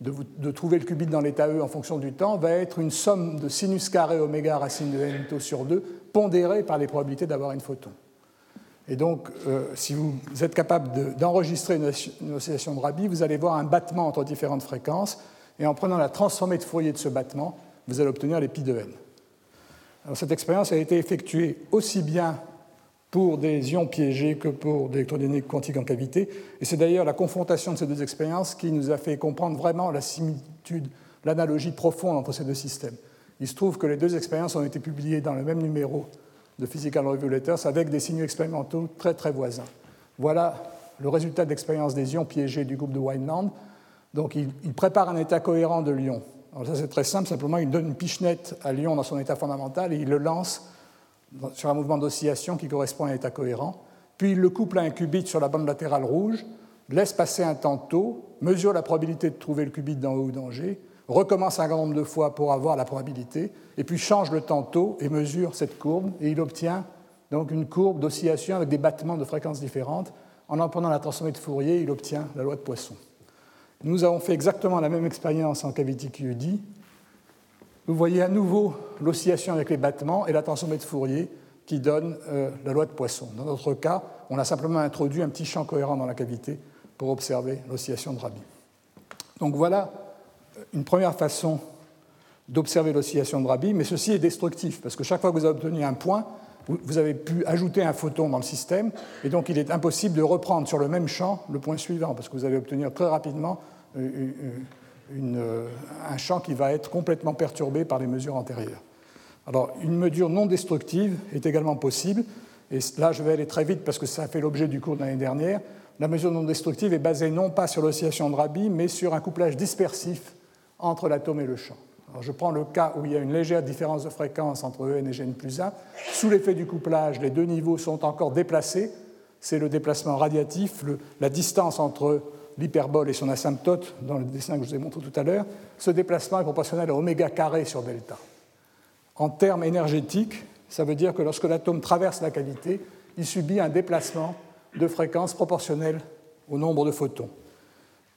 de, trouver le qubit dans l'état E en fonction du temps va être une somme de sinus carré oméga racine de n tau sur 2 pondérée par les probabilités d'avoir une photon. Et donc, euh, si vous êtes capable d'enregistrer une, oscillation de Rabi, vous allez voir un battement entre différentes fréquences, et en prenant la transformée de Fourier de ce battement, vous allez obtenir les pi de n. Alors, cette expérience a été effectuée aussi bien pour des ions piégés que pour des électrodynamiques quantiques en cavité. Et c'est d'ailleurs la confrontation de ces deux expériences qui nous a fait comprendre vraiment la similitude, l'analogie profonde entre ces deux systèmes. Il se trouve que les deux expériences ont été publiées dans le même numéro de Physical Review Letters avec des signaux expérimentaux très très voisins. Voilà le résultat de l'expérience des ions piégés du groupe de Wineland. Donc il, prépare un état cohérent de l'ion. Alors ça c'est très simple, simplement il donne une pichenette à l'ion dans son état fondamental et il le lance sur un mouvement d'oscillation qui correspond à un état cohérent, puis il le couple à un qubit sur la bande latérale rouge, laisse passer un temps tôt, mesure la probabilité de trouver le qubit dans E ou dans G, recommence un grand nombre de fois pour avoir la probabilité, et puis change le temps tôt et mesure cette courbe, et il obtient donc une courbe d'oscillation avec des battements de fréquences différentes. En en prenant la transformée de Fourier, il obtient la loi de Poisson. Nous avons fait exactement la même expérience en cavity QED, vous voyez à nouveau l'oscillation avec les battements et la transformée de Fourier qui donne euh, la loi de Poisson. Dans notre cas, on a simplement introduit un petit champ cohérent dans la cavité pour observer l'oscillation de Rabi. Donc voilà euh, une première façon d'observer l'oscillation de Rabi, mais ceci est destructif, parce que chaque fois que vous avez obtenu un point, vous avez pu ajouter un photon dans le système, et donc il est impossible de reprendre sur le même champ le point suivant, parce que vous allez obtenir très rapidement euh, un champ qui va être complètement perturbé par les mesures antérieures. Alors, une mesure non destructive est également possible, et là je vais aller très vite parce que ça a fait l'objet du cours de l'année dernière. La mesure non destructive est basée non pas sur l'oscillation de Rabi, mais sur un couplage dispersif entre l'atome et le champ. Alors, je prends le cas où il y a une légère différence de fréquence entre En et Gn plus 1. Sous l'effet du couplage, les deux niveaux sont encore déplacés. C'est le déplacement radiatif, la distance entre l'hyperbole et son asymptote dans le dessin que je vous ai montré tout à l'heure, ce déplacement est proportionnel à oméga carré sur delta. En termes énergétiques, ça veut dire que lorsque l'atome traverse la cavité, il subit un déplacement de fréquence proportionnel au nombre de photons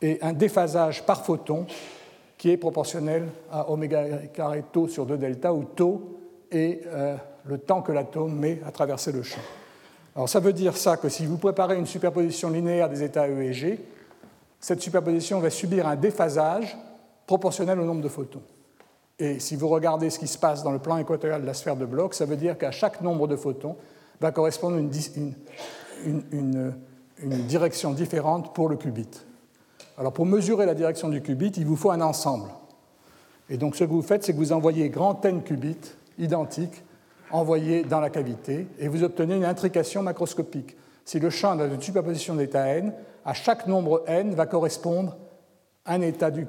et un déphasage par photon qui est proportionnel à oméga carré tau sur 2 delta, où tau est euh, le temps que l'atome met à traverser le champ. Alors ça veut dire ça que si vous préparez une superposition linéaire des états E et G, cette superposition va subir un déphasage proportionnel au nombre de photons. Et si vous regardez ce qui se passe dans le plan équatorial de la sphère de Bloch, ça veut dire qu'à chaque nombre de photons va correspondre une, direction différente pour le qubit. Alors pour mesurer la direction du qubit, il vous faut un ensemble. Et donc ce que vous faites, c'est que vous envoyez grand n qubits identiques envoyés dans la cavité et vous obtenez une intrication macroscopique. Si le champ une superposition d'état n, à chaque nombre n va correspondre un état du,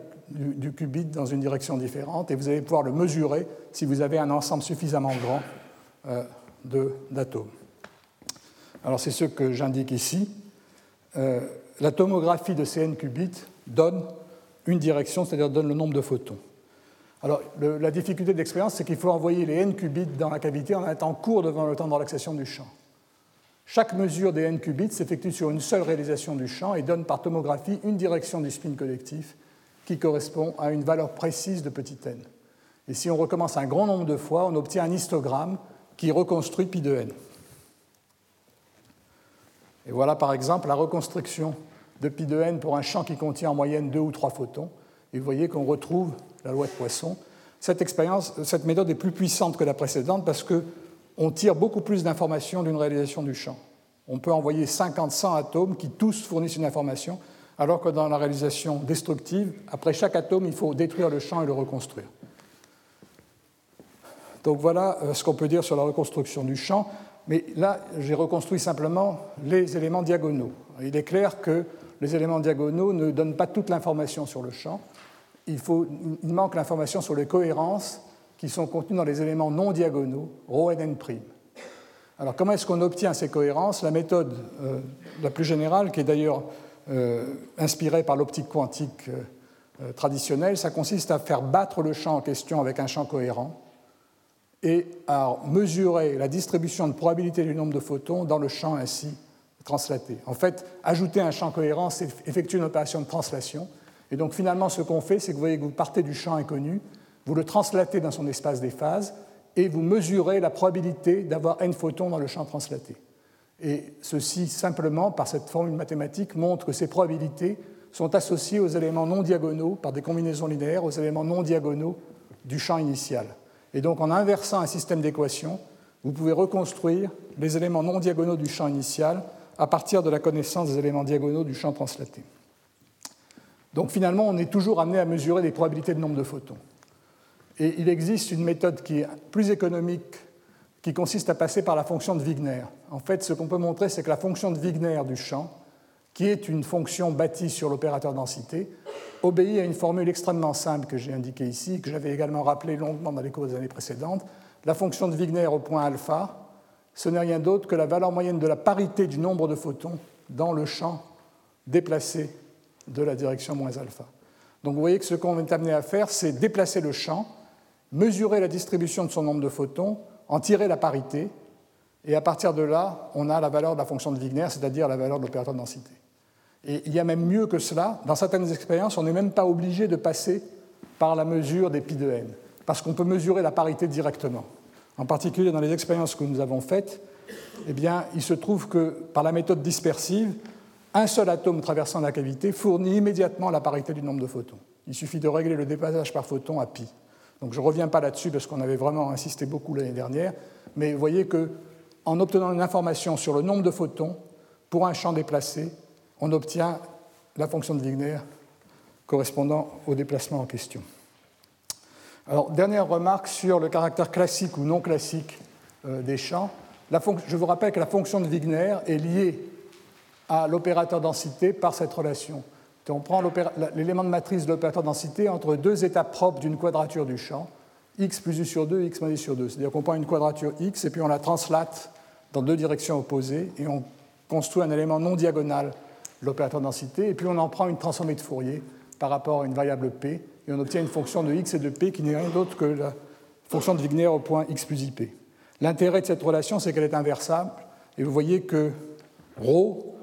qubit dans une direction différente, et vous allez pouvoir le mesurer si vous avez un ensemble suffisamment grand euh, d'atomes. Alors c'est ce que j'indique ici. Euh, la tomographie de ces n qubits donne une direction, c'est-à-dire donne le nombre de photons. Alors, la difficulté d'expérience, c'est qu'il faut envoyer les n qubits dans la cavité en temps court devant le temps de relaxation du champ. Chaque mesure des n qubits s'effectue sur une seule réalisation du champ et donne par tomographie une direction du spin collectif qui correspond à une valeur précise de petit n. Et si on recommence un grand nombre de fois, on obtient un histogramme qui reconstruit pi de n. Et voilà par exemple la reconstruction de pi de n pour un champ qui contient en moyenne deux ou trois photons. Et vous voyez qu'on retrouve la loi de Poisson. Cette, expérience, cette méthode est plus puissante que la précédente parce qu'on tire beaucoup plus d'informations d'une réalisation du champ. On peut envoyer 50, 100 atomes qui tous fournissent une information, alors que dans la réalisation destructive, après chaque atome, il faut détruire le champ et le reconstruire. Donc voilà euh, ce qu'on peut dire sur la reconstruction du champ. Mais là, j'ai reconstruit simplement les éléments diagonaux. Il est clair que les élém'ents diagonaux ne donnent pas toute l'information sur le champ. Il manque l'information sur les cohérences qui sont contenues dans les éléments non diagonaux, ρ et n'. Alors comment est-ce qu'on obtient ces cohérences? La méthode euh, la plus générale, qui est d'ailleurs euh, inspirée par l'optique quantique traditionnelle, ça consiste à faire battre le champ en question avec un champ cohérent et à mesurer la distribution de probabilité du nombre de photons dans le champ ainsi translaté. En fait, ajouter un champ cohérent, c'est effectuer une opération de translation. Et donc finalement, ce qu'on fait, c'est que vous voyez que vous partez du champ inconnu, vous le translatez dans son espace des phases, et vous mesurez la probabilité d'avoir n photons dans le champ translaté. Et ceci, simplement, par cette formule mathématique, montre que ces probabilités sont associées aux éléments non diagonaux, par des combinaisons linéaires, aux éléments non diagonaux du champ initial. Et donc en inversant un système d'équations, vous pouvez reconstruire les éléments non diagonaux du champ initial à partir de la connaissance des éléments diagonaux du champ translaté. Donc finalement, on est toujours amené à mesurer les probabilités de nombre de photons. Et il existe une méthode qui est plus économique, qui consiste à passer par la fonction de Wigner. En fait, ce qu'on peut montrer, c'est que la fonction de Wigner du champ, qui est une fonction bâtie sur l'opérateur densité, obéit à une formule extrêmement simple que j'ai indiquée ici, que j'avais également rappelée longuement dans les cours des années précédentes. La fonction de Wigner au point alpha, ce n'est rien d'autre que la valeur moyenne de la parité du nombre de photons dans le champ déplacé de la direction moins alpha. Donc vous voyez que ce qu'on est amené à faire, c'est déplacer le champ, mesurer la distribution de son nombre de photons, en tirer la parité, et à partir de là, on a la valeur de la fonction de Wigner, c'est-à-dire la valeur de l'opérateur de densité. Et il y a même mieux que cela, dans certaines expériences, on n'est même pas obligé de passer par la mesure des pi de n, parce qu'on peut mesurer la parité directement. En particulier dans les expériences que nous avons faites, eh bien, il se trouve que par la méthode dispersive, un seul atome traversant la cavité fournit immédiatement la parité du nombre de photons. Il suffit de régler le dépassage par photon à pi. Donc je ne reviens pas là-dessus parce qu'on avait vraiment insisté beaucoup l'année dernière, mais vous voyez qu'en obtenant une information sur le nombre de photons pour un champ déplacé, on obtient la fonction de Wigner correspondant au déplacement en question. Alors, dernière remarque sur le caractère classique ou non classique euh, des champs. je vous rappelle que la fonction de Wigner est liée à l'opérateur densité par cette relation. On prend l'élément de matrice de l'opérateur densité entre deux états propres d'une quadrature du champ, x plus u sur 2, x moins u sur 2. C'est-à-dire qu'on prend une quadrature x et puis on la translate dans deux directions opposées et on construit un élément non diagonal l'opérateur densité, et puis on en prend une transformée de Fourier par rapport à une variable p, et on obtient une fonction de x et de p qui n'est rien d'autre que la fonction de Wigner au point x plus ip. L'intérêt de cette relation, c'est qu'elle est inversable, et vous voyez que ρ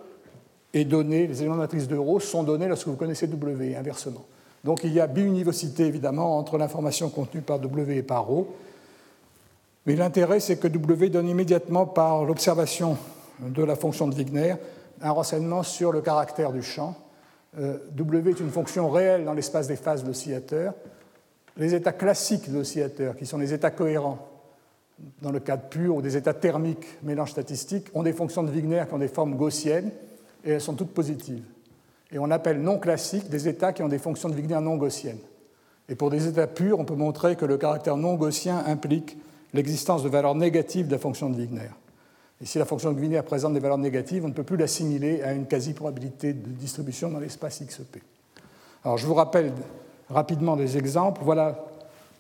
est donné, les éléments de matrice de ρ sont donnés lorsque vous connaissez W, inversement. Donc il y a biunivocité, évidemment, entre l'information contenue par W et par ρ, mais l'intérêt, c'est que W donne immédiatement par l'observation de la fonction de Wigner un renseignement sur le caractère du champ. Euh, w est une fonction réelle dans l'espace des phases de l'oscillateur. Les états classiques de l'oscillateur, qui sont les états cohérents dans le cadre pur, ou des états thermiques, mélange statistique, ont des fonctions de Wigner qui ont des formes gaussiennes, et elles sont toutes positives. Et on appelle non classiques des états qui ont des fonctions de Wigner non gaussiennes. Et pour des états purs, on peut montrer que le caractère non gaussien implique l'existence de valeurs négatives de la fonction de Wigner. Et si la fonction de Wigner présente des valeurs négatives, on ne peut plus l'assimiler à une quasi-probabilité de distribution dans l'espace XP. Alors je vous rappelle rapidement des exemples. Voilà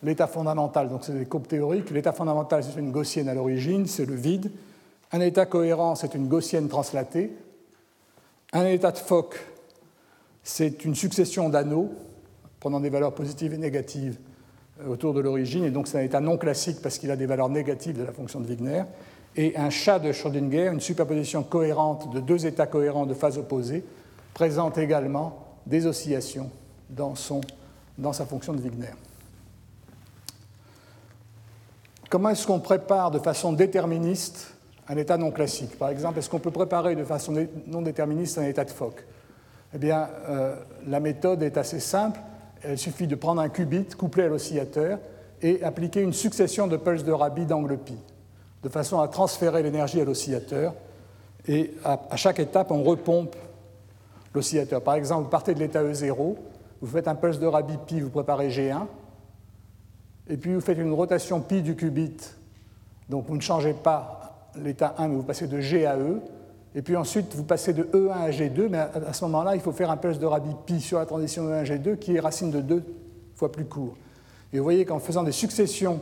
l'état fondamental, donc c'est des courbes théoriques. L'état fondamental, c'est une gaussienne à l'origine, c'est le vide. Un état cohérent, c'est une gaussienne translatée. Un état de Fock, c'est une succession d'anneaux prenant des valeurs positives et négatives euh, autour de l'origine, et donc c'est un état non classique parce qu'il a des valeurs négatives de la fonction de Wigner et un chat de Schrödinger, une superposition cohérente de deux états cohérents de phase opposée, présente également des oscillations dans, dans sa fonction de Wigner. Comment est-ce qu'on prépare de façon déterministe un état non classique Par exemple, est-ce qu'on peut préparer de façon non déterministe un état de Fock Eh bien, euh, la méthode est assez simple il suffit de prendre un qubit couplé à l'oscillateur et appliquer une succession de pulses de Rabi d'angle pi, de façon à transférer l'énergie à l'oscillateur. Et à, chaque étape, on repompe l'oscillateur. Par exemple, vous partez de l'état E0, vous faites un pulse de Rabi pi, vous préparez G1, et puis vous faites une rotation pi du qubit. Donc vous ne changez pas l'état 1, mais vous passez de G à E. Et puis ensuite, vous passez de E1 à G2, mais à ce moment-là, il faut faire un pulse de Rabi pi sur la transition E1-G2 qui est racine de 2 fois plus court. Et vous voyez qu'en faisant des successions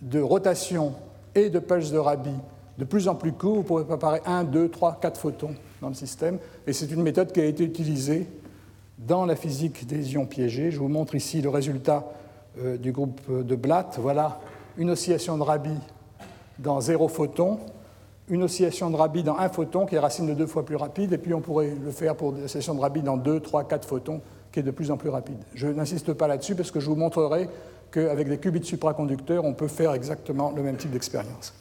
de rotations et de pulses de Rabi de plus en plus courts, vous pourrez préparer 1, 2, 3, 4 photons dans le système. Et c'est une méthode qui a été utilisée dans la physique des ions piégés. Je vous montre ici le résultat euh, du groupe de Blatt. Voilà une oscillation de Rabi dans 0 photon, une oscillation de Rabi dans 1 photon qui est racine de deux fois plus rapide, et puis on pourrait le faire pour des oscillations de Rabi dans 2, 3, 4 photons qui est de plus en plus rapide. Je n'insiste pas là-dessus parce que je vous montrerai qu'avec des qubits supraconducteurs, on peut faire exactement le même type d'expérience.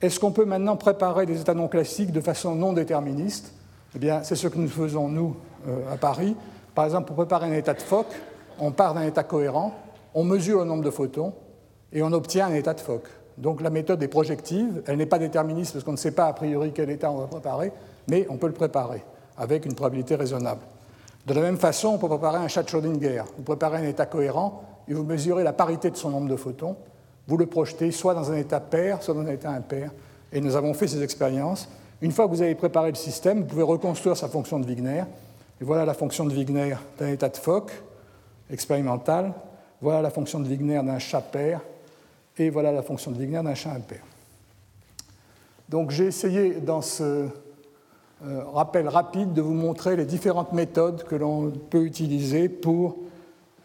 Est-ce qu'on peut maintenant préparer des états non classiques de façon non déterministe? Eh bien, c'est ce que nous faisons, nous, euh, à Paris. Par exemple, pour préparer un état de Fock, on part d'un état cohérent, on mesure le nombre de photons et on obtient un état de Fock. Donc la méthode est projective, elle n'est pas déterministe parce qu'on ne sait pas a priori quel état on va préparer, mais on peut le préparer avec une probabilité raisonnable. De la même façon, on peut préparer un chat de Schrödinger. Vous préparez un état cohérent et vous mesurez la parité de son nombre de photons. Vous le projetez soit dans un état pair, soit dans un état impair. Et nous avons fait ces expériences. Une fois que vous avez préparé le système, vous pouvez reconstruire sa fonction de Wigner. Et voilà la fonction de Wigner d'un état de Fock expérimental. Voilà la fonction de Wigner d'un chat pair. Et voilà la fonction de Wigner d'un chat impair. Donc j'ai essayé dans ce euh, rappel rapide de vous montrer les différentes méthodes que l'on peut utiliser pour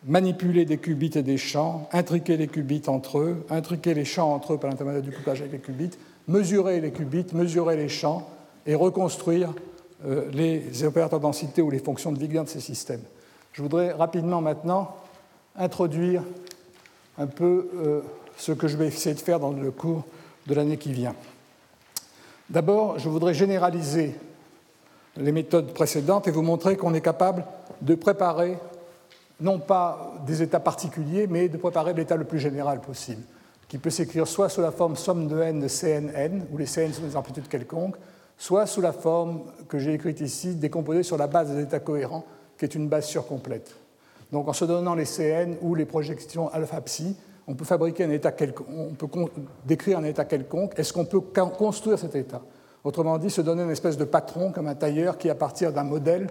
manipuler des qubits et des champs, intriquer les qubits entre eux, intriquer les champs entre eux par l'intermédiaire du couplage avec les qubits, mesurer les qubits, mesurer les champs et reconstruire euh, les opérateurs de densité ou les fonctions de Wigner de ces systèmes. Je voudrais rapidement maintenant introduire un peu euh, ce que je vais essayer de faire dans le cours de l'année qui vient. D'abord, je voudrais généraliser les méthodes précédentes et vous montrer qu'on est capable de préparer non pas des états particuliers, mais de préparer l'état le plus général possible, qui peut s'écrire soit sous la forme somme de n de CNN, où les CN sont des amplitudes quelconques, soit sous la forme que j'ai écrite ici, décomposée sur la base des états cohérents, qui est une base surcomplète. Donc en se donnant les CN ou les projections alpha-psi, on peut fabriquer un état quelconque, on peut décrire un état quelconque. Est-ce qu'on peut construire cet état? Autrement dit, se donner une espèce de patron comme un tailleur qui, à partir d'un modèle,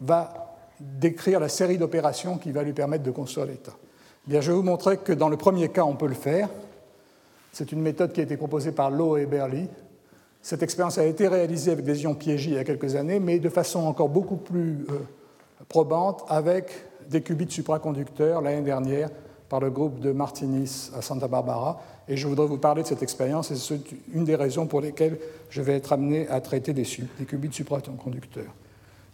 va décrire la série d'opérations qui va lui permettre de construire l'État. Bien, je vais vous montrer que dans le premier cas, on peut le faire. C'est une méthode qui a été proposée par Lowe et Berly. Cette expérience a été réalisée avec des ions piégés il y a quelques années, mais de façon encore beaucoup plus euh, probante avec des qubits supraconducteurs l'année dernière par le groupe de Martinis à Santa Barbara. Et je voudrais vous parler de cette expérience, et c'est une des raisons pour lesquelles je vais être amené à traiter des, des qubits supraconducteurs.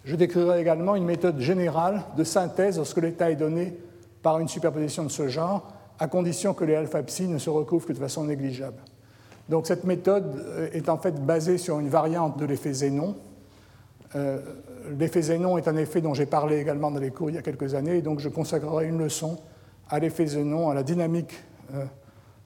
Je décrirai également une méthode générale de synthèse lorsque l'état est donné par une superposition de ce genre, à condition que les alpha-psi ne se recouvrent que de façon négligeable. Donc cette méthode euh, est en fait basée sur une variante de l'effet Zénon. Euh, l'effet Zénon est un effet dont j'ai parlé également dans les cours il y a quelques années, et donc je consacrerai une leçon à l'effet Zénon, à la dynamique euh,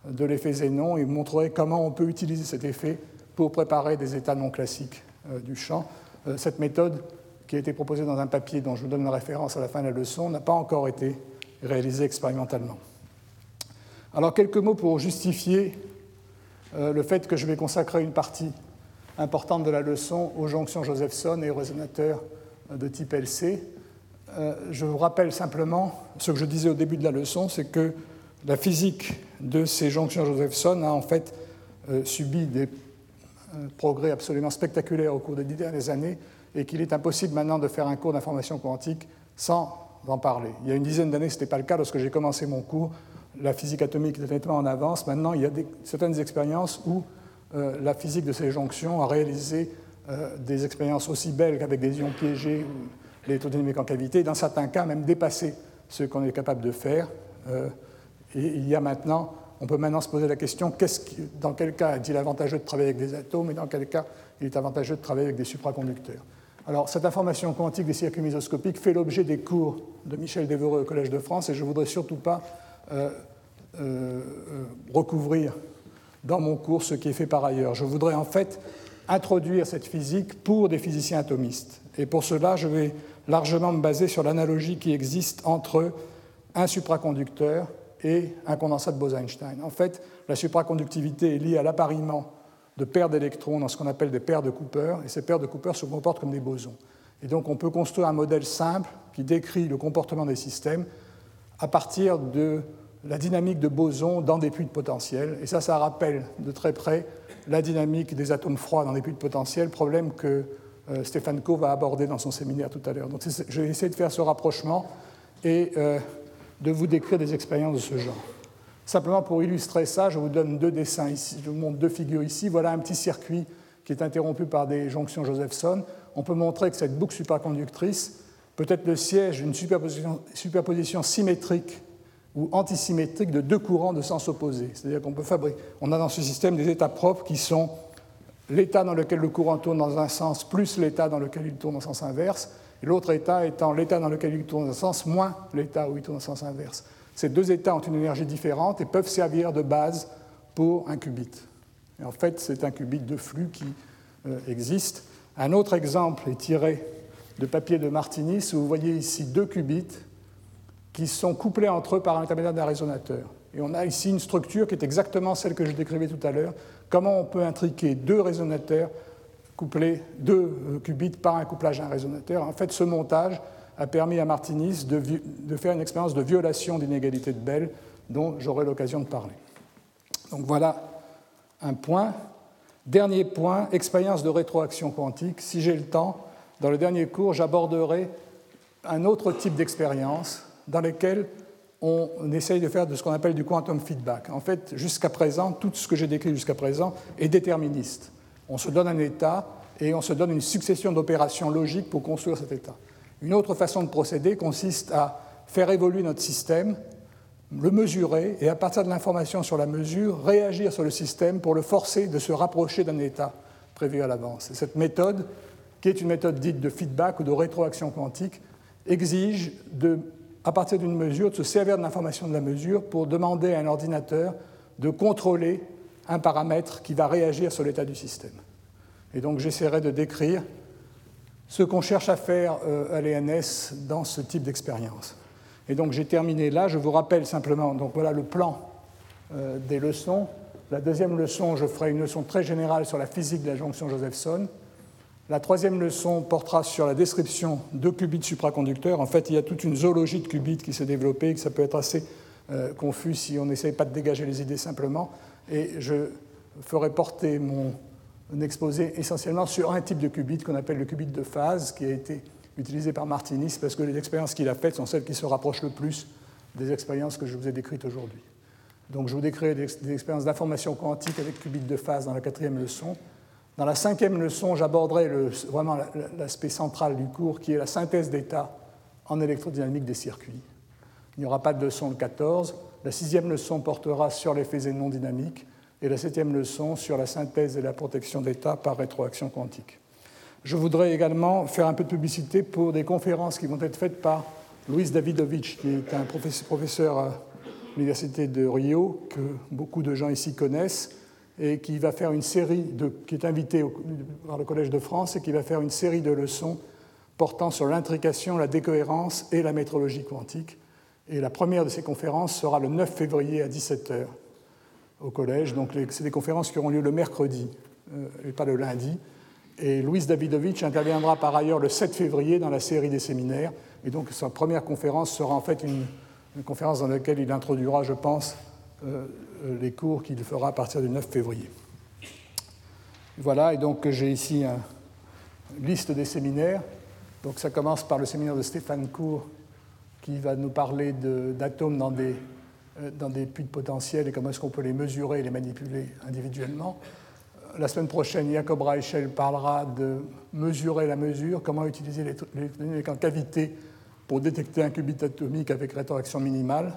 de l'effet Zénon et montrerai comment on peut utiliser cet effet pour préparer des états non classiques euh, du champ. Euh, cette méthode, qui a été proposée dans un papier dont je vous donne la référence à la fin de la leçon, n'a pas encore été réalisée expérimentalement. Alors quelques mots pour justifier le fait que je vais consacrer une partie importante de la leçon aux jonctions Josephson et aux résonateurs de type LC. Je vous rappelle simplement ce que je disais au début de la leçon, c'est que la physique de ces jonctions Josephson a en fait euh, subi des euh, progrès absolument spectaculaires au cours des dix dernières années et qu'il est impossible maintenant de faire un cours d'information quantique sans en parler. Il y a une dizaine d'années, ce n'était pas le cas lorsque j'ai commencé mon cours. La physique atomique était nettement en avance. Maintenant, il y a certaines expériences où euh, la physique de ces jonctions a réalisé des expériences aussi belles qu'avec des ions piégés ou l'électrodynamique en cavité, dans certains cas même dépassé ce qu'on est capable de faire. Et il y a maintenant, on peut maintenant se poser la question dans quel cas est-il avantageux de travailler avec des atomes et dans quel cas il est avantageux de travailler avec des supraconducteurs? Alors, cette information quantique des circuits mésoscopiques fait l'objet des cours de Michel Devereux au Collège de France et je ne voudrais surtout pas euh, euh, recouvrir dans mon cours ce qui est fait par ailleurs. Je voudrais en fait introduire cette physique pour des physiciens atomistes. Et pour cela, je vais largement me baser sur l'analogie qui existe entre un supraconducteur et un condensat de Bose-Einstein. En fait, la supraconductivité est liée à l'appariement de paires d'électrons dans ce qu'on appelle des paires de Cooper, et ces paires de Cooper se comportent comme des bosons. Et donc on peut construire un modèle simple qui décrit le comportement des systèmes à partir de la dynamique de bosons dans des puits de potentiel. Et ça, ça rappelle de très près la dynamique des atomes froids dans des puits de potentiel, problème que Stéphane Coe va aborder dans son séminaire tout à l'heure. Donc je vais essayer de faire ce rapprochement et euh, de vous décrire des expériences de ce genre. Simplement pour illustrer ça, je vous donne deux dessins ici, je vous montre deux figures ici. Voilà un petit circuit qui est interrompu par des jonctions Josephson. On peut montrer que cette boucle supraconductrice peut être le siège d'une superposition, superposition, symétrique ou antisymétrique de deux courants de sens opposés. C'est-à-dire qu'on peut fabriquer, on a dans ce système des états propres qui sont l'état dans lequel le courant tourne dans un sens plus l'état dans lequel il tourne en sens inverse, et l'autre état étant l'état dans lequel il tourne dans un sens moins l'état où il tourne en sens inverse. Ces deux états ont une énergie différente et peuvent servir de base pour un qubit. Et en fait, c'est un qubit de flux qui euh, existe. Un autre exemple est tiré de papier de Martinis, où vous voyez ici deux qubits qui sont couplés entre eux par l'intermédiaire d'un résonateur. Et on a ici une structure qui est exactement celle que je décrivais tout à l'heure. Comment on peut intriquer deux résonateurs couplés, deux euh, qubits par un couplage à un résonateur En fait, ce montage a permis à Martinis de, faire une expérience de violation d'inégalité de Bell dont j'aurai l'occasion de parler. Donc voilà un point. Dernier point, expérience de rétroaction quantique. Si j'ai le temps, dans le dernier cours, j'aborderai un autre type d'expérience dans lequel on essaye de faire de ce qu'on appelle du quantum feedback. En fait, jusqu'à présent, tout ce que j'ai décrit jusqu'à présent est déterministe. On se donne un état et on se donne une succession d'opérations logiques pour construire cet état. Une autre façon de procéder consiste à faire évoluer notre système, le mesurer et à partir de l'information sur la mesure, réagir sur le système pour le forcer de se rapprocher d'un état prévu à l'avance. cette méthode, qui est une méthode dite de feedback ou de rétroaction quantique, exige de, à partir d'une mesure de se servir de l'information de la mesure pour demander à un ordinateur de contrôler un paramètre qui va réagir sur l'état du système. Et donc j'essaierai de décrire ce qu'on cherche à faire euh, à l'ENS dans ce type d'expérience. Et donc j'ai terminé là, je vous rappelle simplement, donc voilà le plan euh, des leçons. La deuxième leçon, je ferai une leçon très générale sur la physique de la jonction Josephson. La troisième leçon portera sur la description de qubits supraconducteurs. En fait, il y a toute une zoologie de qubits qui s'est développée, que ça peut être assez euh, confus si on n'essaye pas de dégager les idées simplement. Et je ferai porter mon, exposé essentiellement sur un type de qubit qu'on appelle le qubit de phase, qui a été utilisé par Martinis parce que les expériences qu'il a faites sont celles qui se rapprochent le plus des expériences que je vous ai décrites aujourd'hui. Donc je vous décris des expériences d'information quantique avec qubit de phase dans la quatrième leçon. Dans la cinquième leçon, j'aborderai vraiment l'aspect central du cours, qui est la synthèse d'état en électrodynamique des circuits. Il n'y aura pas de leçon le 14. La sixième leçon portera sur les phasés non dynamiques et la septième leçon sur la synthèse et la protection d'état par rétroaction quantique. Je voudrais également faire un peu de publicité pour des conférences qui vont être faites par Luis Davidovich, qui est un professeur à l'Université de Rio, que beaucoup de gens ici connaissent, et qui va faire une série qui est invité par le Collège de France et qui va faire une série de leçons portant sur l'intrication, la décohérence et la métrologie quantique. Et la première de ces conférences sera le 9 février à 17h au collège. Donc c'est des conférences qui auront lieu le mercredi euh, et pas le lundi. Et Louis Davidovich interviendra par ailleurs le 7 février dans la série des séminaires. Et donc sa première conférence sera en fait une, conférence dans laquelle il introduira, je pense, euh, les cours qu'il fera à partir du 9 février. Voilà, et donc j'ai ici une liste des séminaires. Donc ça commence par le séminaire de Stéphane Cour qui va nous parler d'atomes dans des euh, dans des puits de potentiel et comment est-ce qu'on peut les mesurer et les manipuler individuellement. Euh, la semaine prochaine, Jacob Reichel parlera de mesurer la mesure, comment utiliser les données en cavité pour détecter un qubit atomique avec rétroaction minimale.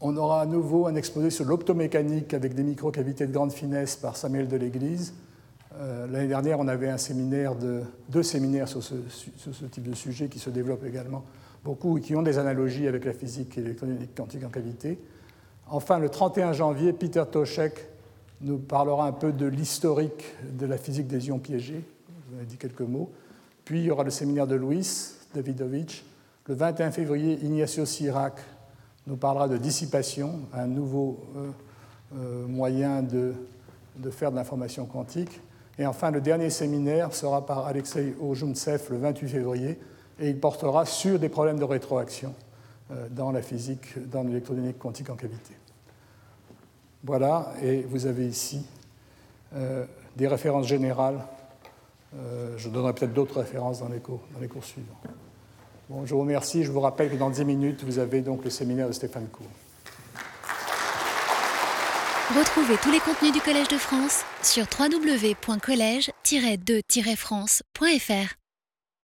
On aura à nouveau un exposé sur l'optomécanique avec des microcavités de grande finesse par Samuel de l'Église. L'année dernière, on avait un séminaire de, deux séminaires sur ce, type de sujet qui se développent également beaucoup et qui ont des analogies avec la physique électronique quantique en cavité. Enfin, le 31 janvier, Peter Toshek nous parlera un peu de l'historique de la physique des ions piégés. Vous avez dit quelques mots. Puis il y aura le séminaire de Luis Davidovich. Le 21 février, Ignacio Sirac nous parlera de dissipation, un nouveau euh, euh, moyen de, faire de l'information quantique. Et enfin, le dernier séminaire sera par Alexei Ojumtsev le 28 février, et il portera sur des problèmes de rétroaction euh, dans la physique, dans l'électrodynamique quantique en cavité. Voilà, et vous avez ici des références générales je donnerai peut-être d'autres références dans les cours, dans les cours suivants. Je vous remercie. Je vous rappelle que dans 10 minutes, vous avez donc le séminaire de Stéphane Cour. Retrouvez tous les contenus du Collège de France sur www.colège-2-france.fr.